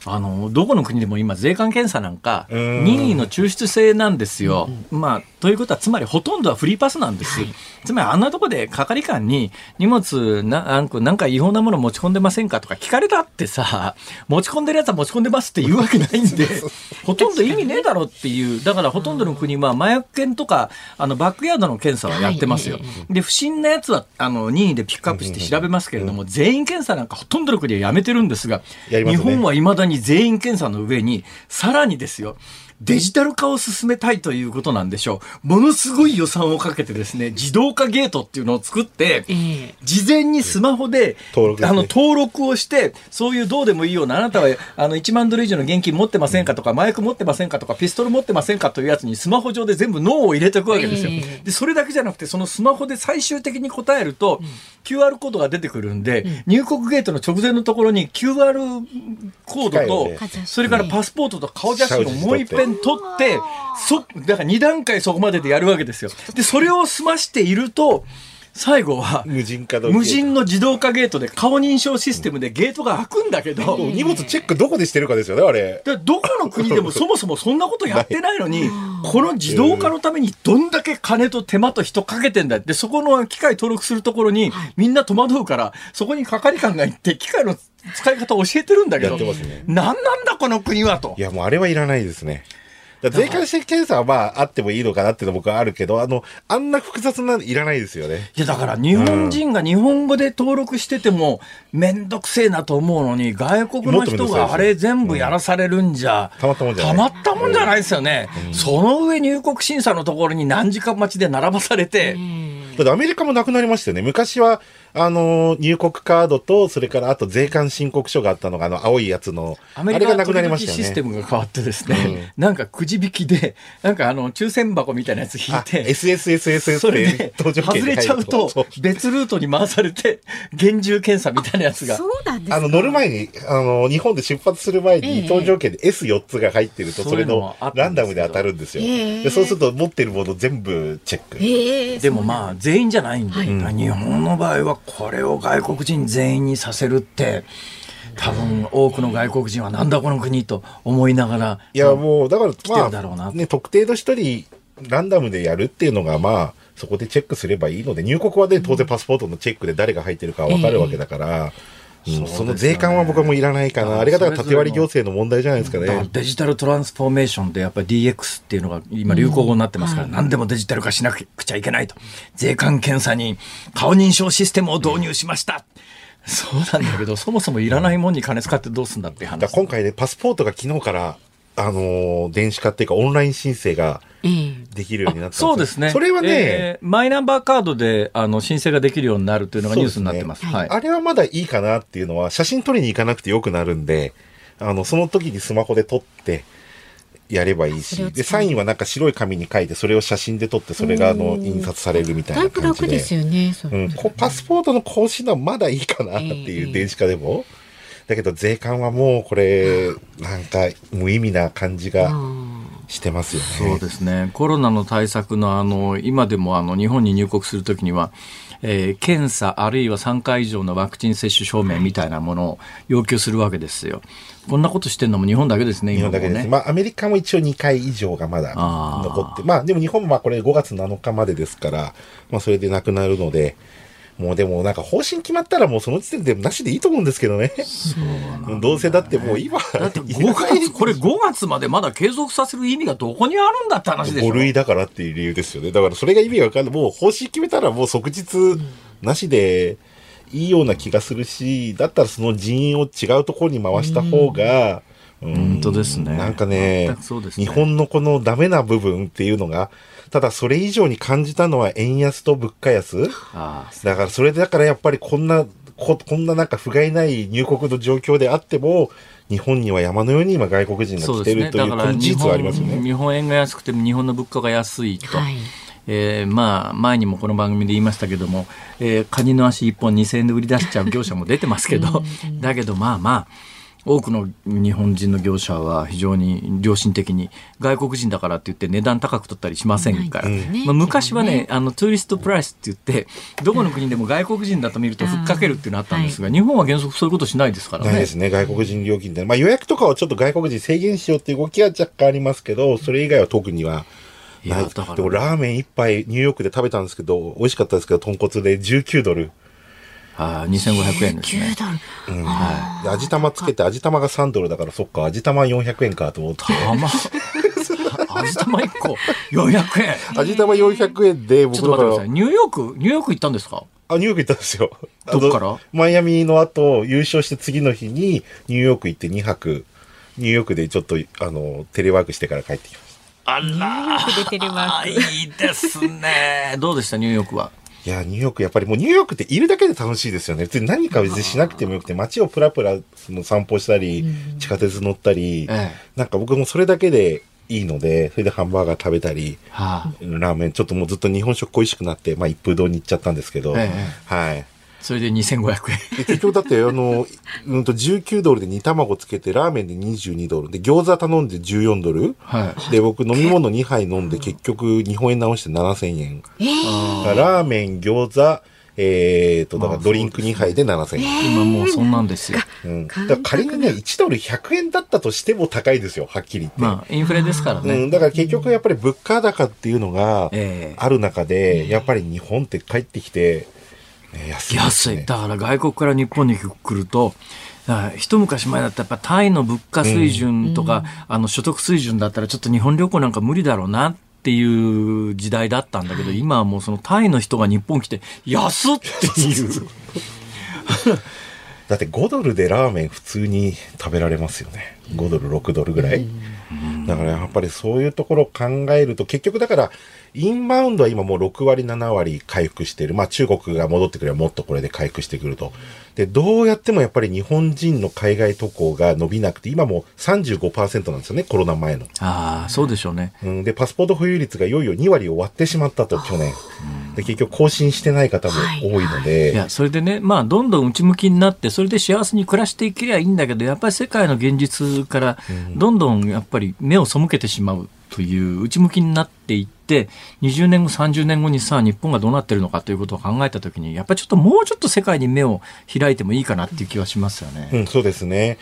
あの、どこの国でも今、税関検査なんか、ん。任意の抽出制なんですよ。まあ、ということは、つまりほとんどはフリーパスなんです。つまり、あんなとこで係官に荷物な、なんかなんか違法なもの持ち込んでませんかとか聞かれたってさ、持ち込んでるやつは持ち込んでますって言うわけないんで、ほとんど意味ねえだろっていう、だからほとんどの国は麻薬犬とか、あの、バックヤードの検査はやってますよ。で、不審なやつは、あの、任意でピックアップして調べますけれども、全員検査なんかほとんどの国はやめてるんですが、すね。本は未だに全員検査の上に、さらにですよ、デジタル化を進めたいということなんでしょう。ものすごい予算をかけてですね、自動化ゲートっていうのを作って、ええ。事前にスマホで、あの、登録をして、そういうどうでもいいような、あなたは、あの、1万ドル以上の現金持ってませんかとか、麻薬持ってませんかとか、ピストル持ってませんかというやつにスマホ上で全部脳を入れていくわけですよ。ええ。で、それだけじゃなくて、そのスマホで最終的に答えると、QR コードが出てくるんで、入国ゲートの直前のところに QR コードと、それからパスポートと顔写真をもう一遍撮って、そ、だから2段階そこまででやるわけですよ。で、それを済ましていると、最後は、無人化の無人の自動化ゲートで顔認証システムでゲートが開くんだけど、荷物チェックどこでしてるかですよね、あれ。でどこの国でも そもそもそんなことやってないのに、この自動化のためにどんだけ金と手間と人かけてんだって、そこの機械登録するところにみんな戸惑うから、そこに係官が行って機械の使い方を教えてるんだけど、やってますね何なんだこの国はとい。や、もうあれはいらないですね。税関検査はまああってもいいのかなっていうのは僕はあるけど、あの、あんな複雑なのいらないですよね。いやだから日本人が日本語で登録しててもめんどくせえなと思うのに外国の人があれ全部やらされるんじゃ、たまったもんじゃない。たまったもんじゃないですよね、その上入国審査のところに何時間待ちで並ばされて、だってアメリカもなくなりましたよね。昔は、あの、入国カードと、それからあと税関申告書があったのが、あの、青いやつの、アメリカあれがなくなりま取したよね。引システムが変わってですね、なんかくじ引きで、なんかあの、抽選箱みたいなやつ引いあ、て、SSSS それで外れちゃうと別ルートに回されて厳重検査みたいなやつが。そうなんですか。あの、乗る前に、あの、日本で出発する前ええ。に、搭乗券で S4 つが入ってると、それのランダムで当たるんですよ。ええ。でそうすると、持ってるもの全部チェック。ええでもまあ全員じゃないんで、はい日本の場合はこれを外国人全員にさせるって多分多くの外国人はなんだこの国と思いながらいや、もう、だから、来てるだろうなまあ、ね、特定の人にランダムでやるっていうのが、まあ、そこでチェックすればいいので、入国はね、当然パスポートのチェックで誰が入ってるかわかるわけだから、うんそうですよねその税関は僕はもういらないかな。ああれがだから縦割り行政の問題じゃないですかね。デジタルトランスフォーメーションでやっぱり DX っていうのが今流行語になってますから、何でもデジタル化しなくちゃいけないと。税関検査に顔認証システムを導入しました。そうなんだけど、そもそもいらないもんに金使ってどうすんだっていう話。今回ね、パスポートが昨日から、あのー電子化っていうかオンライン申請がええできるようになったんそうですね。それはね、えーマイナンバーカードであの申請ができるようになるというのがニュースになってます。すねはい。あれはまだいいかなっていうのは、写真撮りに行かなくてよくなるんで、あの、その時にスマホで撮って、やればいいし、で、サインはなんか白い紙に書いて、それを写真で撮って、それがあの、印刷されるみたいだない感じで。ぶ楽ですよね。そううん、こパスポートの更新はまだいいかなっていう、ええ電子化でも。だけど、税関はもう、これ、なんか、無意味な感じがしてますよね。そうですね。コロナの対策のあの、今でもあの、日本に入国するときには、えー検査あるいは3回以上のワクチン接種証明みたいなものを要求するわけですよ。こんなことしてるのも日本だけですね、日本だけです。ね。まあ、アメリカも一応2回以上がまだ残って、まあ、でも日本もまあ、これ5月7日までですから、まあ、それでなくなるので、もうでもなんか方針決まったらもうその時点でなしでいいと思うんですけどね。どうせだってもう今、だって5月、これ5月までまだ継続させる意味がどこにあるんだって話でしょ。5類だからっていう理由ですよね。だからそれが意味がわかんない。もう方針決めたらもう即日なしでいいような気がするし、だったらその人員を違うところに回した方が、うん本当ですねなんかねね日本のこのダメな部分っていうのが、ただそれ以上に感じたのは円安と物価安？ああだからそれでだからやっぱりこんな、ここんななんか不甲斐ない入国の状況であっても、日本には山のように今外国人が来て。るという事実はありますよ本ね。日本円が安くても日本の物価が安いと。はいえーまあ、前にもこの番組で言いましたけども、えーカニの足1本2000円で売り出しちゃう業者も出てますけど、だけどまあまあ、多くの日本人の業者は非常に良心的に外国人だからって言って値段高く取ったりしませんから、まあ、昔はねね。あの tourist price って言ってどこの国でも外国人だと見るとふっかけるっていうのあったんですが、日本は原則そういうことしないですからね。ないですね、外国人料金で。まあ予約とかはちょっと外国人制限しようっていう動きは若干ありますけど、それ以外は特にはない。いやだから。でもラーメン一杯ニューヨークで食べたんですけど、美味しかったですけど、豚骨で19ドル。ああ2500円ですね9ドル。うんで味玉つけて、味玉が3ドルだから、そっか、味玉400円かと思って。たま 味玉1個？400円味玉400円で、ちょっと待ってください。、ニューヨーク、ニューヨーク行ったんですか？あ、ニューヨーク行ったんですよ。どっから？マイアミの後、優勝して次の日に、ニューヨーク行って2泊、ニューヨークでちょっと、あの、テレワークしてから帰ってきました。あら出てるわ。いいですね。どうでした、ニューヨークは。いや、ニューヨーク、やっぱりもうニューヨークっているだけで楽しいですよね。別に何か別にしなくてもよくて、街をプラプラその散歩したり、地下鉄乗ったり、ええ。なんか僕もそれだけでいいので、それでハンバーガー食べたり、はあ、ラーメン、ちょっともうずっと日本食恋しくなって、まあ一風堂に行っちゃったんですけど、え。はい。それで2500円。で結局だって、あの、うんと19ドルで煮卵つけて、ラーメンで22ドル。で、餃子頼んで14ドル。はい。で、僕飲み物2杯飲んで、結局日本円直して7000円。ええだからラーメン、餃子、えーと、だからドリンク2杯で7000円。今もうそんなんですよ。うん。だから仮にね、1ドル100円だったとしても高いですよ、はっきり言って。まあ、インフレですからね。うん、だから結局やっぱり物価高っていうのがええある中で、やっぱり日本って帰ってきて、ね安いね、安い。だから外国から日本に来ると、一昔前だったらやっぱタイの物価水準とか、あの所得水準だったらちょっと日本旅行なんか無理だろうなっていう時代だったんだけど、今はもうそのタイの人が日本来て安っっていう。だって5ドルでラーメン普通に食べられますよね。5ドル、6ドルぐらい。だからやっぱりそういうところを考えると、結局だから、インバウンドは今もう6割、7割回復している。まあ中国が戻ってくればもっとこれで回復してくると。で、どうやってもやっぱり日本人の海外渡航が伸びなくて、今もう35%なんですよね、コロナ前の。ああ、そうでしょうね。うん、で、パスポート保有率がいよいよ2割を割ってしまったと、去年。で、結局更新してない方も多いので。いや、それでね、まあ、どんどん内向きになって、それで幸せに暮らしていけりゃいいんだけど、やっぱり世界の現実から、どんどんやっぱり目を背けてしまうという、内向きになっていって、20年後、30年後にさ、日本がどうなってるのかということを考えたときに、やっぱりちょっともうちょっと世界に目を開いてもいいかなっていう気はしますよね。うん、そうですね。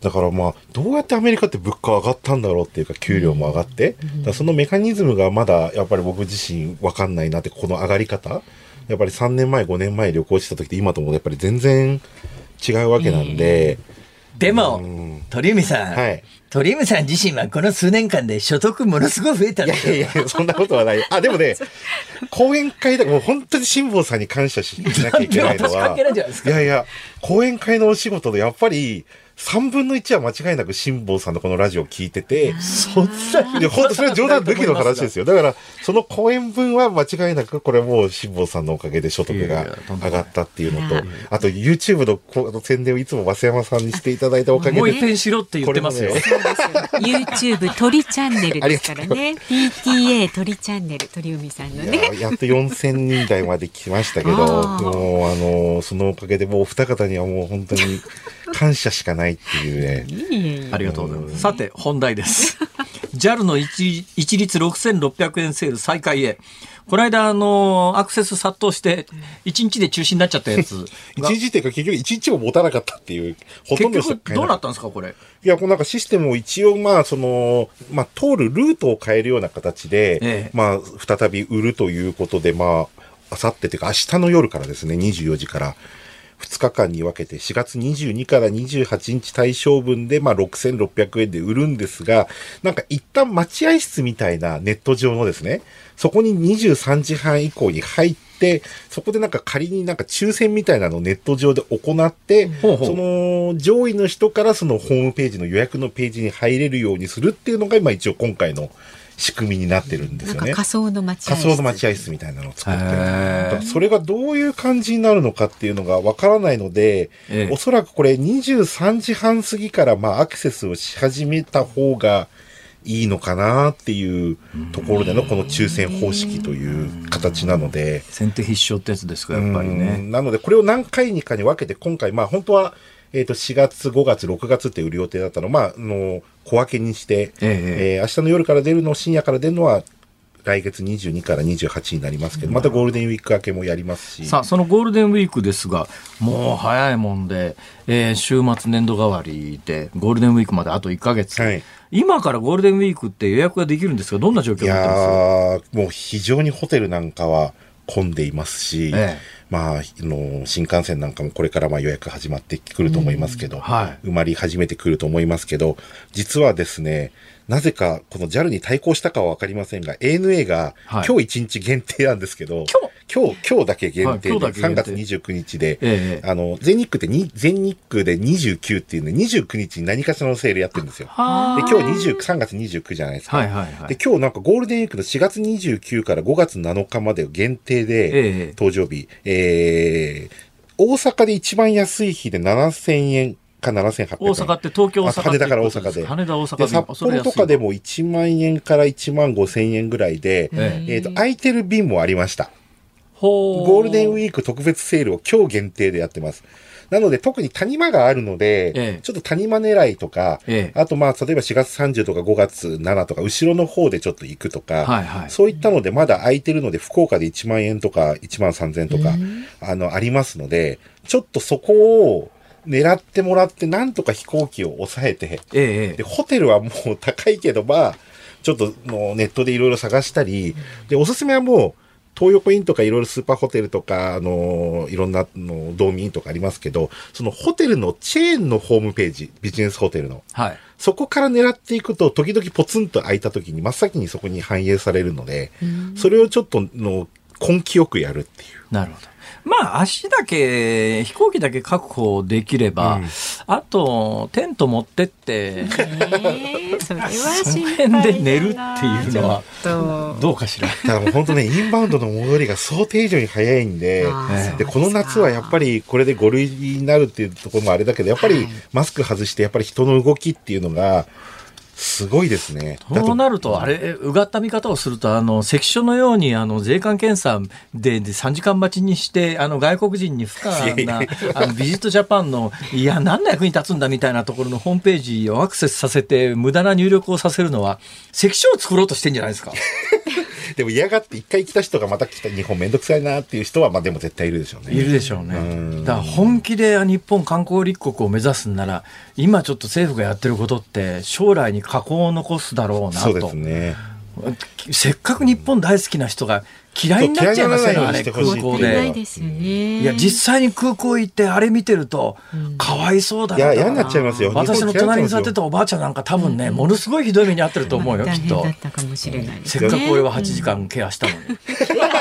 だからまあ、どうやってアメリカって物価上がったんだろうっていうか、給料も上がって、だからそのメカニズムがまだ、やっぱり僕自身わかんないなって、この上がり方やっぱり3年前、5年前旅行した時って今ともやっぱり全然違うわけなんで、でもうん、鳥海さん、はい鳥海さん自身はこの数年間で所得ものすごい増えたんいですよ。やいやいや、そんなことはない。あ、でもね、講演会だもう本当に辛坊さんに感謝しなきゃいけないのは いやいや、講演会のお仕事でやっぱり、3分の1は間違いなく辛坊さんのこのラジオを聞いてて、そんな 本当それは冗談抜きの話ですよ。だから、その講演分は間違いなく、これもう辛坊さんのおかげで所得が上がったっていうのと、あと YouTube のこの宣伝をいつも増山さんにしていただいたおかげもう一で、遍しろって言ってますよ。YouTube 鳥チャンネルですからね。PTA 鳥チャンネル鳥海さんのいねややっと4000人台まで来ましたけど、もうあの、そのおかげでもうお二方にはもう本当に感謝しかないっていうね。ありがとうございます。さて、本題です。JAL の一一律6600円セール再開へ。この間、あの、アクセス殺到して、1日で中止になっちゃったやつが。一日っていうか結局一日も持たなかったっていう、ほとんど結局、どうなったんですか、これ？いや、こうなんかシステムを一応、まあ、その、まあ、通るルートを変えるような形で、ええまあ、再び売るということで、まあ、あさってというか、明日の夜からですね、24時から、2日間に分けて、4月22から28日対象分で、まあ、6600円で売るんですが、なんか一旦待合室みたいなネット上のですね、そこに23時半以降に入って、そこでなんか仮になんか抽選みたいなのをネット上で行って、う。その上位の人からそのホームページの予約のページに入れるようにするっていうのが今一応今回の仕組みになってるんですよね。なんか仮想の待合仮室想の待合室みたいなのを作ってそれがどういう感じになるのかっていうのがわからないので、ええ。おそらくこれ23時半過ぎからまあアクセスをし始めた方がいいのかなっていうところでのこの抽選方式という形なので、先手必勝ってやつですか、やっぱりうね。ん。なので、これを何回にかに分けて、今回、まあ、本当は、えっ、と、4月、5月、6月って売る予定だったの。をまあ、あの、小分けにして、ええー明日の夜から出るの、深夜から出るのは、来月22から28になりますけど、またゴールデンウィーク明けもやりますし。さあ、そのゴールデンウィークですが、もう早いもんで、えー週末年度代わりで、ゴールデンウィークまであと1ヶ月。はい。今からゴールデンウィークって予約ができるんですが、どんな状況いになってます？やー、もう非常にホテルなんかは混んでいますし、ええまあ、あの、新幹線なんかもこれからまあ予約始まってくると思いますけど、はい。埋まり始めてくると思いますけど、実はですね、なぜかこの JAL に対抗したかはわかりませんが、ANA がはい。今日1日限定なんですけど、今日、今日だけ限定で、はい今日だけ限定。3月29日で、ええ。あの、全日空ってに、全日空で29っていうね、29日に何かしらのセールやってるんですよ。で、はあ今日20、3月29じゃないですか。はいはいはい。で、今日なんかゴールデンウィークの4月29から5月7日まで限定で、ええ。登場日、えー、大阪で一番安い日で7000円か7800円。大阪って東京大阪あ羽田から大阪で。羽田大阪で、札幌とかでも1万円から1万5千円ぐらいで、ええっ、と、空いてる便もありました。ほゴールデンウーィーク特別セールを今日限定でやってます。なので特に谷間があるので、ええちょっと谷間狙いとか、ええあとまあ例えば4月30とか5月7とか後ろの方でちょっと行くとか、はいはいそういったのでまだ空いてるので福岡で1万円とか1万3000円とか、あの、ありますので、ちょっとそこを狙ってもらってなんとか飛行機を抑えて、えええで、ホテルはもう高いけど、まあ、ちょっともうネットでいろいろ探したり、で、おすすめはもう、東横インとかいろいろスーパーホテルとか、あのいろんなのドーミーインとかありますけど、そのホテルのチェーンのホームページ、ビジネスホテルの。はい。そこから狙っていくと、時々ポツンと開いた時に真っ先にそこに反映されるので、それをちょっとの根気よくやるっていう。なるほど。まあ、足だけ、飛行機だけ確保できれば、うん。あと、テント持ってって、えーそれはその心配辺で寝るっていうのはどうかしら？だからもう本当ね、インバウンドの戻りが想定以上に早いんで、で、この夏はやっぱりこれで5類になるっていうところもあれだけど、やっぱりマスク外して、やっぱり人の動きっていうのが、すごいですね。だそうなると、あれ、うがった見方をすると、あの、関所のように、あの、税関検査でで3時間待ちにして、あの、外国人に不可な、あの、ビジットジャパンの、いや、何の役に立つんだみたいなところのホームページをアクセスさせて、無駄な入力をさせるのは、関所を作ろうとしてんじゃないですか。でも嫌がって一回来た人がまた来た日本めんどくさいなっていう人は、まあでも絶対いるでしょうね。いるでしょうねうん。だから本気で日本観光立国を目指すんなら、今ちょっと政府がやってることって、将来に禍根を残すだろうなそうでと。すね。せっかく日本大好きな人が嫌いになっちゃいませんよ、あれ、空港で。ないですよね。いや、実際に空港行ってあれ見てると、かわいそうだいや、嫌になっちゃいますよ。私の隣に座ってたたおばあちゃんなんか多分ね、ものすごいひどい目に遭ってると思うよ、きっと大変だ。ったかもしれないですせっかく俺は8時間ケアしたのに。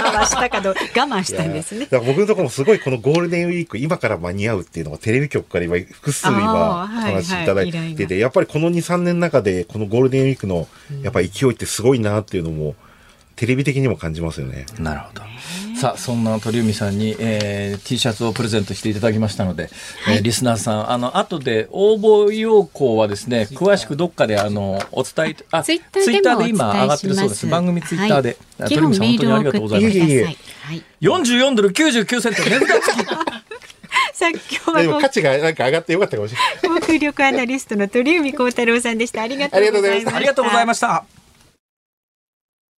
我慢したかどう我慢したんですね。だから僕のところもすごいこのゴールデンウィーク、今から間に合うっていうのがテレビ局から今複数今話いただいてて、やっぱりこの2、3年の中でこのゴールデンウィークのやっぱり勢いってすごいなっていうのも、テレビ的にも感じますよね。なるほど。さあ、そんな鳥海さんに、えー T シャツをプレゼントしていただきましたので、えーリスナーさん、あの、後で応募要項はですね、詳しくどっかで、あの、お伝え、あ、ツイッターで今上がってるそうで。ますす。番組ツイッターで。あはい基本メールを送ってください。いえいえいえはい。44ドル99セント値札付き。さあ今日は価値がなんか上がってよかったかもしれない。航空アナリストの鳥海高太郎さんでした。ありがとうございました。ありがとうございました。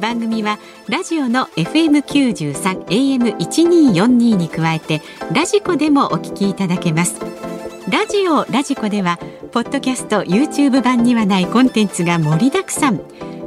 番組はラジオの FM93 AM1242 に加えてラジコでもお聞きいただけます。ラジオラジコではポッドキャスト YouTube 版にはないコンテンツが盛りだくさん。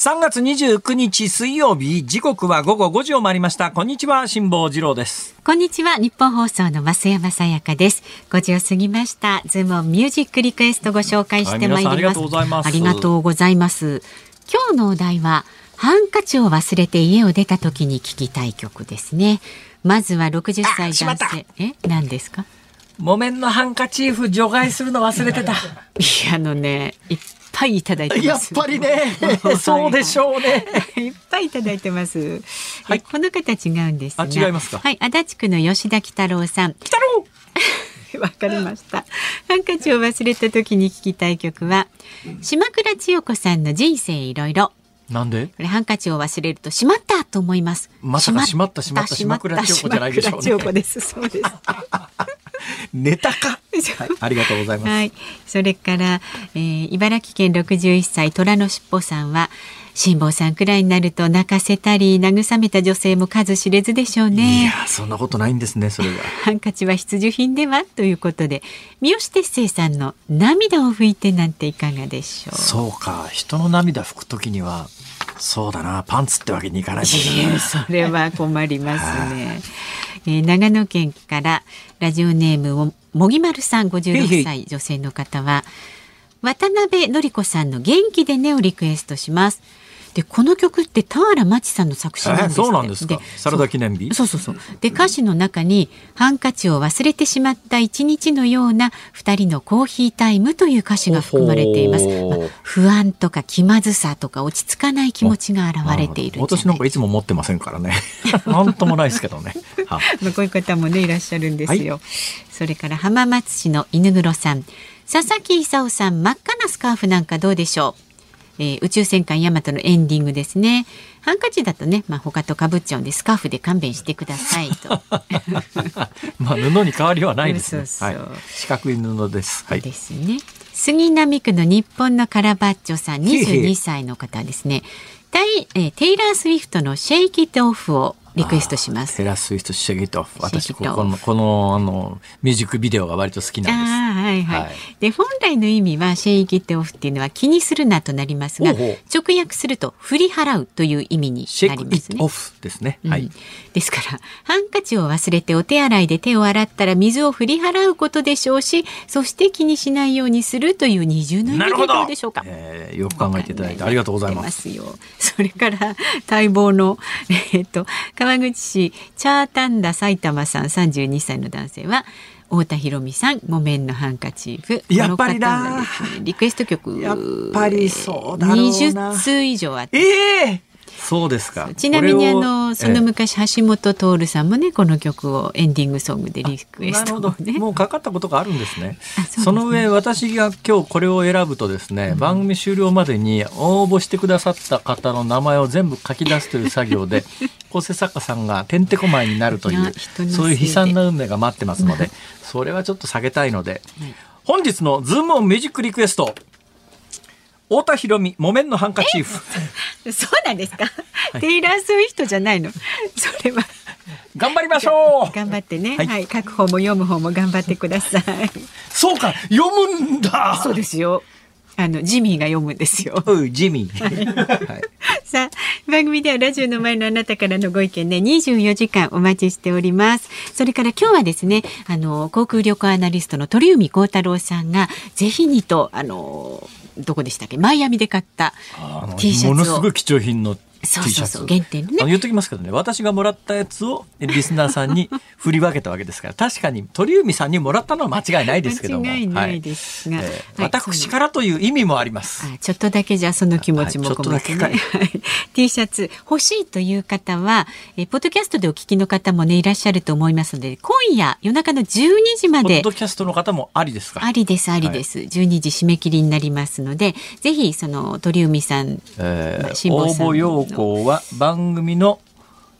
3月29日水曜日、時刻は午後5時を回りました。こんにちは、辛坊治郎です。こんにちは日本放送の増山さやかです。5時を過ぎました。ズームミュージックリクエストご紹介してまいります、はいありがとうございます。ありがとうございます。今日のお題はハンカチを忘れて家を出た時に聞きたい曲ですね。まずは60歳男性。え何ですか？木綿のハンカチーフ除外するの忘れてた。いやあのねぱいいただいてますやっぱりね、そうでしょうね。いっぱいいただいてます。はいえこの方違うんですが。あ違いますか？はい、足立区の吉田喜太郎さん。来たろわかりました。ハンカチを忘れた時に聞きたい曲は島倉千代子さんの人生いろいろ。なんで？これハンカチを忘れるとしまったと思います。まさかしまったしまった島倉千代子じゃないでしょうね島倉千代子です。そうです。ネタか、はい、ありがとうございます。はい、それから、えー茨城県61歳虎のしっぽさんは辛坊さんくらいになると泣かせたり慰めた女性も数知れずでしょういね。や、そんなことないんですね、それが。ハンカチは必需品では？ということで三好哲星さんの涙を拭いてなんていかがでしょう。そうか、人の涙拭くときには、そうだな、パンツってわけにいかないもんいなやそれは困りますね。えー長野県からラジオネームをもぎまるさんへいへ56い歳女性の方は渡辺典子さんの元気でねをリクエストします。でこの曲って田原町さんの作詞なんですそうなんですか？サラダ記念日？そうそうそう。で歌詞の中にハンカチを忘れてしまった一日のような二人のコーヒータイムという歌詞が含まれています。まあ不安とか気まずさとか落ち着かない気持ちが現れている私なんかいつも持ってませんからね。なんともないですけどね。こういう方もねいらっしゃるんですよ。それから浜松市の犬黒さん、佐々木勲さん、真っ赤なスカーフなんかどうでしょう？えー宇宙戦艦ヤマトのエンディングですね。ハンカチだとね、まあ、他と被っちゃうんでスカーフで勘弁してくださいと。まあ布に変わりはないですね。そうそうはい。四角い布です。はい。ですね。杉並区の日本のカラバッチョさん、へへ22歳の方ですね。タイえーテイラー・スウィフトのシェイキットオフをリクエストします。テラススイートシェギトフ。私ここのこのあのミュージックビデオが割と好きなんです。はいはい。はいで本来の意味はシェイキットオフっていうのは気にするなとなりますが、直訳すると振り払うという意味になりますね。オフですね。はいうん。ですからハンカチを忘れてお手洗いで手を洗ったら水を振り払うことでしょうしそして気にしないようにするという二重の意味でどどうでしょうか。えーよく考えていただいてありがとうございます。よ。それから待望の、えっと川口市チャータンダ埼玉さん32歳の男性は太田博美さん木綿のハンカチーフやっぱりだねリクエスト曲やっぱりそうだろうな。20通以上あって。ええそうですか。ちなみにあのそのええ昔橋本徹さんもねこの曲をエンディングソングでリクエス。トをね。もうかかったことがあるんですね。あその上、私が今日これを選ぶとですね、番組終了までに応募してくださった方の名前を全部書き出すという作業で、構成作家さんがてんてこまいになるというそういう悲惨な運命が待ってますので、それはちょっと下げたいので、本日のズームオンミュージックリクエスト、太田博美、木綿のハンカチーフ。そうなんですか、テイラー・スウィフトじゃないの。それは。頑張りましょう。頑張ってね、ははい。い、書く方も読む方も頑張ってください。そうか。読むんだ。そうですよ。あのジミーが読むんですよ。ジミー。はい。さあ番組ではラジオの前のあなたからのご意見ね24時間お待ちしております。それから今日はですねあの航空旅行アナリストの鳥海高太郎さんがぜひにとあのどこでしたっけ？マイアミで買った T シャツを。ものすごい貴重品のそうそうそう。限定のね。言っときますけどね。私がもらったやつをリスナーさんに 振り分けたわけですから。確かに鳥海さんにもらったのは間違いないですけども。間違いないですが。はい。えーはい。私からという意味もあります、あちょっとだけじゃあその気持ちもはい込めてね、はい。T シャツ欲しいという方はえポッドキャストでお聞きの方もねいらっしゃると思いますので今夜夜中の12時まで。ポッドキャストの方もありですか？ありですありです、12時締め切りになりますのでぜひその鳥海さんえー辛坊さんの。応募要項は番組の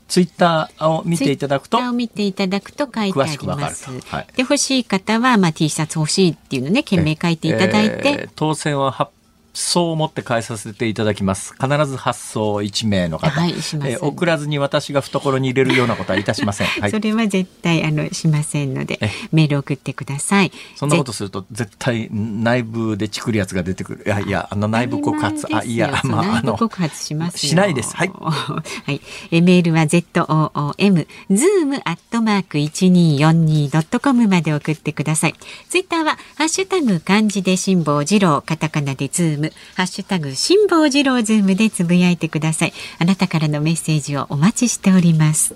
ツイッターを見ていただくとを見ていただくと書いてあります。と。はい。で欲しい方はまあ T シャツ欲しいっていうのね件名書いていただいて、えー当選は発送を持って返させていただきます。必ず発送1名の方、はいします。えー送らずに私が懐に入れるようなことはいたしません、はい。そ、れは絶対あのしませんのでえメール送ってください。そんなことすると絶対内部でチクるやつが出てくる。いやいやあの内部告発。あいやまああの告発しますよ。しないです。はい。はい。えメールは z o o m zoom アットマーク一二四二ドットコムまで送ってください。ツイッターはハッシュタグ漢字で辛坊治郎カタカナでズームハッシュタグ辛坊治郎ズームでつぶやいてください。あなたからのメッセージをお待ちしております。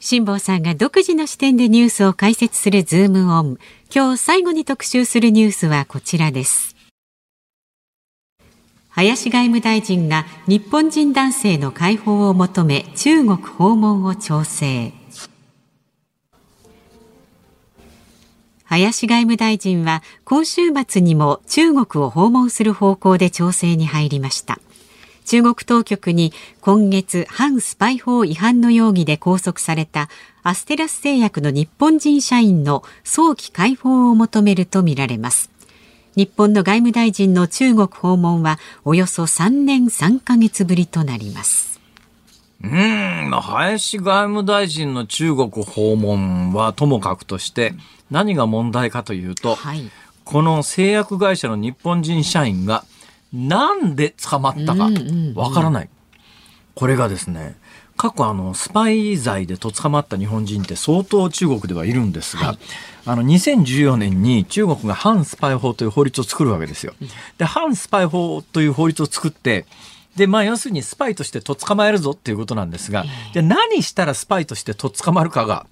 辛坊さんが独自の視点でニュースを解説するズームオン。今日最後に特集するニュースはこちらです。林外務大臣が日本人男性の解放を求め中国訪問を調整。林外務大臣は今週末にも中国を訪問する方向で調整に入りました。中国当局に今月反スパイ法違反の容疑で拘束されたアステラス製薬の日本人社員の早期解放を求めるとみられます。日本の外務大臣の中国訪問はおよそ3年3ヶ月ぶりとなります。うん林外務大臣の中国訪問はともかくとして何が問題かというと、はい。この製薬会社の日本人社員がなんで捕まったかうんうんうんわからない。これがですね、過去あのスパイ罪でと捕まった日本人って相当中国ではいるんですが、あの2014年に中国が反スパイ法という法律を作るわけですよ。で反スパイ法という法律を作ってで、まあ、要するにスパイとしてと捕まえるぞっていうことなんですが、で何したらスパイとしてと捕まるかが、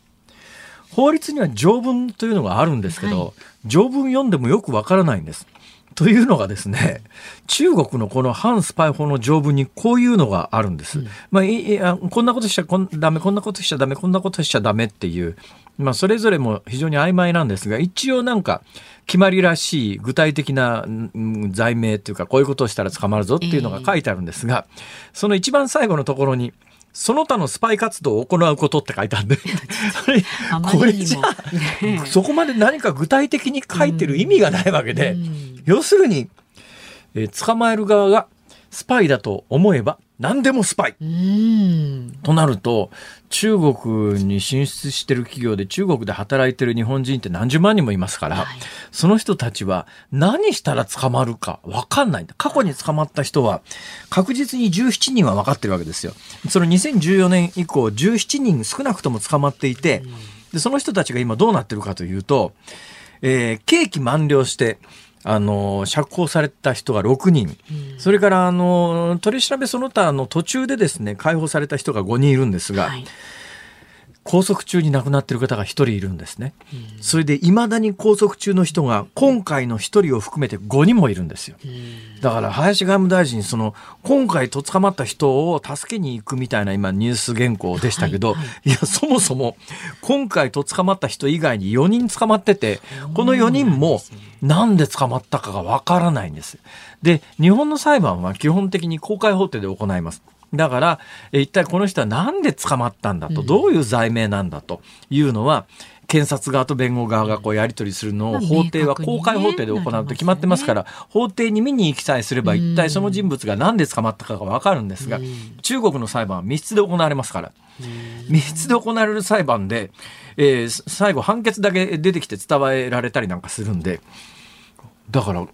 法律には条文というのがあるんですけど、はい条文読んでもよくわからないんです。というのがですね、中国のこの反スパイ法の条文にこういうのがあるんです。まあいいあ、こんなことしちゃこんダメ、こんなことしちゃダメ、こんなことしちゃダメっていう、まあ、それぞれも非常に曖昧なんですが、一応なんか、決まりらしい具体的なうん罪名っていうか、こういうことをしたら捕まるぞっていうのが書いてあるんですが、その一番最後のところに、その他のスパイ活動を行うことって書いてあるんで、これじゃねあ、そこまで何か具体的に書いてる意味がないわけで、うん。要するに、えー捕まえる側がスパイだと思えば何でもスパイうんとなると中国に進出してる企業で中国で働いてる日本人って何十万人もいますから、はいその人たちは何したら捕まるか分かんないんだ。過去に捕まった人は確実に17人は分かってるわけですよ。その2014年以降17人少なくとも捕まっていて、でその人たちが今どうなってるかというと、えー刑期満了して、あの、釈放された人が6人、それから、あの、取り調べその他の途中でですね、解放された人が5人いるんですが、はい拘束中に亡くなってる方が1人いるんですね。それで、未だに拘束中の人が、今回の1人を含めて5人もいるんですよ。だから、林外務大臣、その、今回と捕まった人を助けに行くみたいな今、ニュース原稿でしたけど、いや、そもそも、今回と捕まった人以外に4人捕まってて、この4人も、なんで捕まったかがわからないんです。で、日本の裁判は基本的に公開法廷で行います。だから、え一体この人はなんで捕まったんだと、どういう罪名なんだというのは、検察側と弁護側がこうやり取りするのをまあ法廷は公開法廷で行うと決まってますから、法廷に見に行きさえすれば一体その人物がなんで捕まったかがわかるんですが、中国の裁判は密室で行われますから、密室で行われる裁判で、えー最後判決だけ出てきて伝えられたりなんかするんで、だから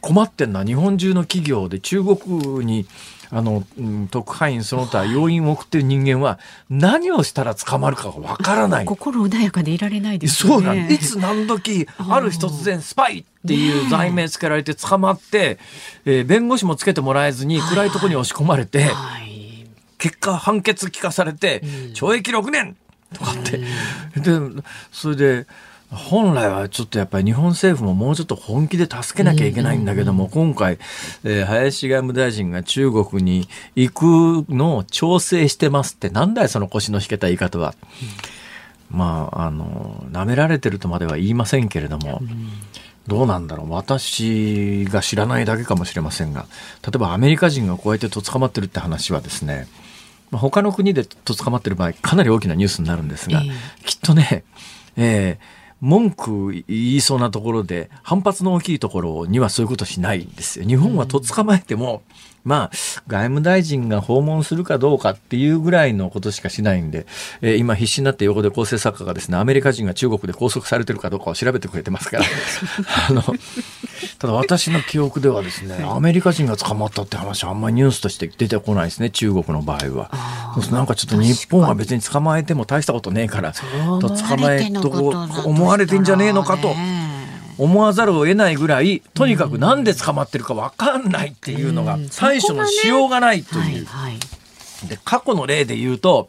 困ってんのは日本中の企業で中国にあの、うん特派員その他要員を送ってる人間は何をしたら捕まるかがわからない。心穏やかでいられないですよね。そうなん。いつ何時ある日突然スパイっていう罪名つけられて捕まって、えー弁護士もつけてもらえずに暗いところに押し込まれて、はい。結果判決聞かされて、懲役6年とかって、でそれで本来はちょっとやっぱり日本政府ももうちょっと本気で助けなきゃいけないんだけども、今回、えー林外務大臣が中国に行くのを調整してますってなんだよその腰の引けた言い方は。まああの舐められてるとまでは言いませんけれども、どうなんだろう。私が知らないだけかもしれませんが例えばアメリカ人がこうやってと捕まってるって話はですねまあ他の国でと捕まってる場合かなり大きなニュースになるんですが、ええ。きっとね、えー文句言いそうなところで反発の大きいところにはそういうことしないんですよ。日本はと捕まえても、まあ外務大臣が訪問するかどうかっていうぐらいのことしかしないんで、えー今必死になって横で構成作家がですねアメリカ人が中国で拘束されてるかどうかを調べてくれてますから あのただ私の記憶ではですねアメリカ人が捕まったって話はあんまりニュースとして出てこないですね中国の場合は。なんかちょっと日本は別に捕まえても大したことねえからと捕まえと思われてんじゃねえのかと。思わざるを得ないぐらいとにかくなんで捕まってるか分かんないっていうのがうん対処のしようがないという。で過去の例で言うと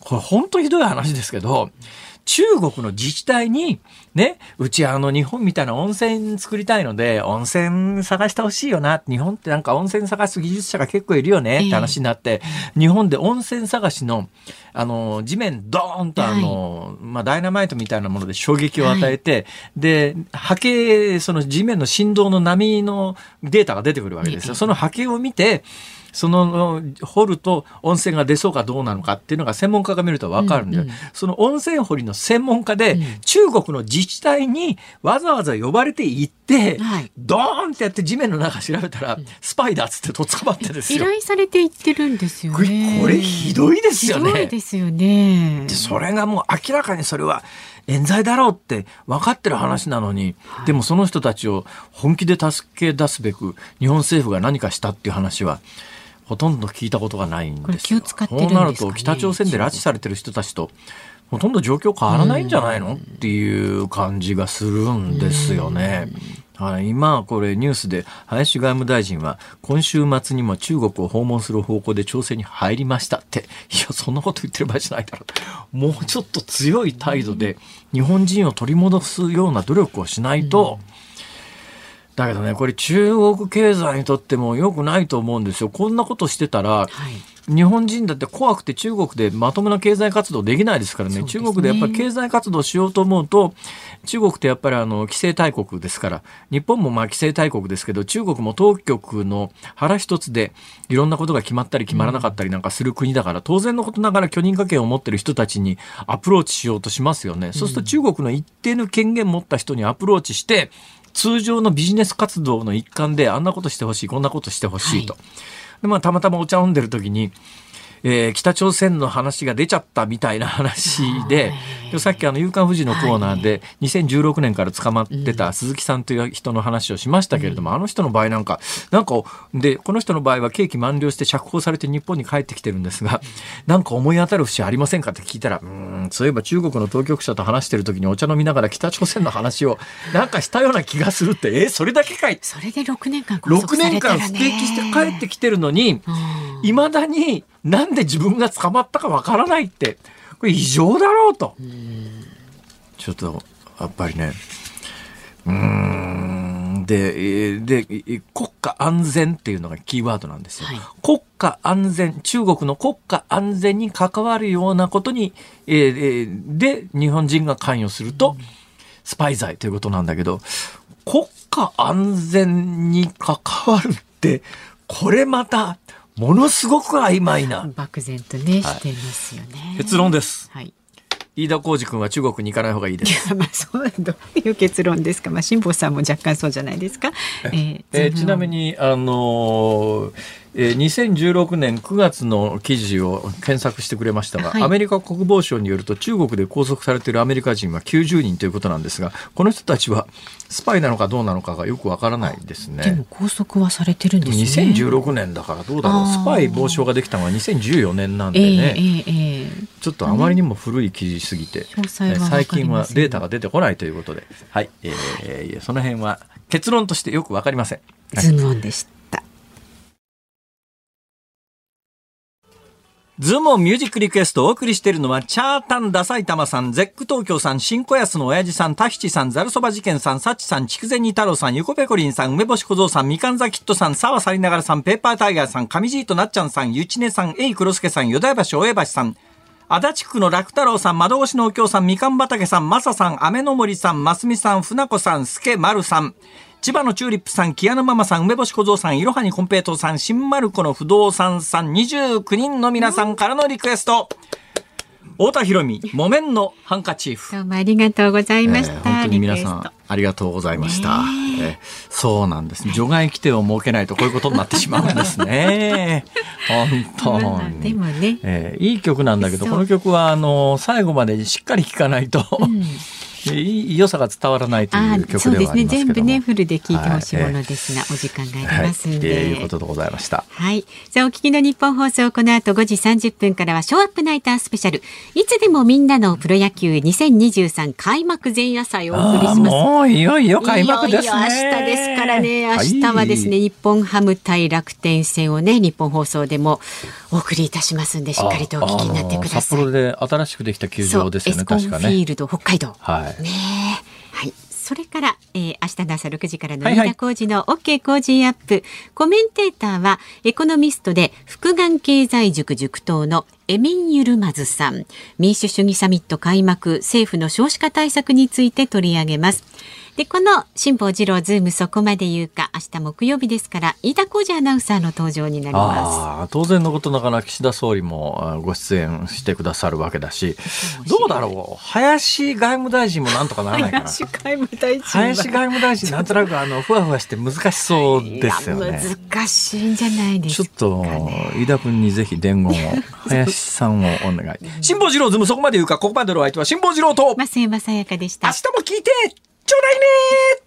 これ本当ひどい話ですけど中国の自治体にねうちあの日本みたいな温泉作りたいので温泉探してほしいよな。日本ってなんか温泉探す技術者が結構いるよね。って話になって、日本で温泉探しのあの地面ドーンとあの、まあ、ダイナマイトみたいなもので衝撃を与えて、で波形その地面の振動の波のデータが出てくるわけですよ。その波形を見てその掘ると温泉が出そうかどうなのかっていうのが専門家が見ると分かるんだよ。その温泉掘りの専門家で、中国の自治体にわざわざ呼ばれて行って、はいドーンってやって地面の中調べたら、スパイだっつってとっ捕まってです依よ。頼されて言ってるんですよね。これひどいですよねひどいですよね。でそれがもう明らかにそれは冤罪だろうって分かってる話なのに、でもその人たちを本気で助け出すべく日本政府が何かしたっていう話はほとんど聞いたことがないんですよ。こ使ってるんですかね。そうなると北朝鮮で拉致されてる人たちとほとんど状況変わらないんじゃないの？っていう感じがするんですよね。はい、今これニュースで林外務大臣は今週末にも中国を訪問する方向で調整に入りましたって。いやそんなこと言ってる場合じゃないだろう。もうちょっと強い態度で日本人を取り戻すような努力をしないと、だけどねこれ中国経済にとっても良くないと思うんですよ。こんなことしてたらはい。日本人だって怖くて中国でまともな経済活動できないですからね。ね。中国でやっぱり経済活動しようと思うと中国ってやっぱりあの規制大国ですから日本もまあ規制大国ですけど中国も当局の腹一つでいろんなことが決まったり決まらなかったりなんかする国だから、当然のことながら許認可権を持ってる人たちにアプローチしようとしますよね。そうすると中国の一定の権限持った人にアプローチして通常のビジネス活動の一環であんなことしてほしいこんなことしてほしいと。でまあ、たまたまお茶を飲んでる時に、えー北朝鮮の話が出ちゃったみたいな話で、でさっきあの、夕刊富士のコーナーで、2016年から捕まってた鈴木さんという人の話をしましたけれども、あの人の場合なんか、なんか、で、この人の場合は刑期満了して釈放されて日本に帰ってきてるんですが、なんか思い当たる節ありませんかって聞いたら、うーん、そういえば中国の当局者と話してる時にお茶飲みながら北朝鮮の話をなんかしたような気がするって、えーそれだけかい。それで6年間拘6束され年間。ステーキして帰ってきてるのに、うん。いまだになんで自分が捕まったかわからないって、これ異常だろうと。ちょっと、やっぱりね、うーん、で、えーで、え国家安全っていうのがキーワードなんですよ。はい。国家安全、中国の国家安全に関わるようなことに、えーえーで、日本人が関与すると、スパイ罪ということなんだけど、国家安全に関わるって、これまた、ものすごく曖昧な漠然とね、してますよね。結論です。はい。飯田浩二君は中国に行かない方がいいでいす。や、まあ、そう、どういう結論ですか。まあ、辛坊さんも若干そうじゃないですか。えーえーちなみに、あのーえー2016年9月の記事を検索してくれましたが、はい。アメリカ国防省によると中国で拘束されているアメリカ人は90人ということなんですがこの人たちはスパイなのかどうなのかがよくわからないですでもね。拘束はされてるんですね。2016年だからどうだろう。スパイ防止法ができたのは2014年なんでええね、ええええ。ちょっとあまりにも古い記事すぎて、詳細はわかりません。最近はデータが出てこないということで、はい、えーその辺は結論としてよくわかりません。はい。ズームオンでした。ズームオンミュージックリクエストをお送りしているのは、チャータンダ埼玉さん、ゼック東京さん、新小安の親父さん、タヒチさん、ザルそば事件さん、サチさん、筑前煮太郎さん、ゆこぺこりんさん、梅干し小僧さん、みかんざキットさん、沢さりながらさん、ペーパータイガーさん、上地となっちゃんさん、ゆちねさん、えいくろすけさん、よだや橋大江橋さん、足立区の楽太郎さん、窓越しのお京さん、みかん畑さん、まささん、雨の森さん、ますみさん、船子さん、すけまるさん、千葉のチューリップさん、木屋のママさん、梅干し小僧さん、いろはにコンペイトーさん、新丸子の不動産さん、29人の皆さんからのリクエスト。太田博美、木綿のハンカチーフ。どうもありがとうございました。えー本当に皆さんありがとうございました。えーそうなんです。除外規定を設けないとこういうことになってしまうんですね。本当まあに。でもねえーいい曲なんだけど、この曲はあの最後までしっかり聴かないと、いい良さが伝わらないとあいう曲そうですね。ではありますけども。全部ね、フルで聞いてほしいはいものですが、お時間があはいりますんで。えーいうことでございました。はい。さあ、お聞きの日本放送、この後5時30分からは、ショーアップナイタースペシャル。いつでもみんなのプロ野球2023開幕前夜祭をお送りします。もういよいよ開幕ですね。いよいよ明日ですからね。明はい日はですね、日本ハム対楽天戦をね、日本放送でもお送りいたしますんで、しっかりとお聞きになってください。札幌で新しくできた球場ですよね、そうエスコン確かね。フィールド北海道。はい。ねえはい。それから、えー、明日の朝6時からのはいはい飯田浩二の OK 工事アップ。コメンテーターは、エコノミストで、複眼経済塾塾頭のエミン・ユルマズさん。民主主義サミット開幕、政府の少子化対策について取り上げます。で、この辛坊治郎ズームそこまで言うか、明日木曜日ですから、飯田浩司アナウンサーの登場になりまああ当然のことながら岸田総理もあご出演してくださるわけだしどうだろう林外務大臣もなんとかならないかなす。林外務大臣は林外務大臣なんとなくあのふわふわして難しそうですよね。難しいんじゃないですか、ちょっと飯田君にぜひ伝言を 林さんをお願い。辛坊治郎ズームそこまで言うかここまでのお相手は辛坊治郎と増山さやかでした明。日も聞いてちょうだいね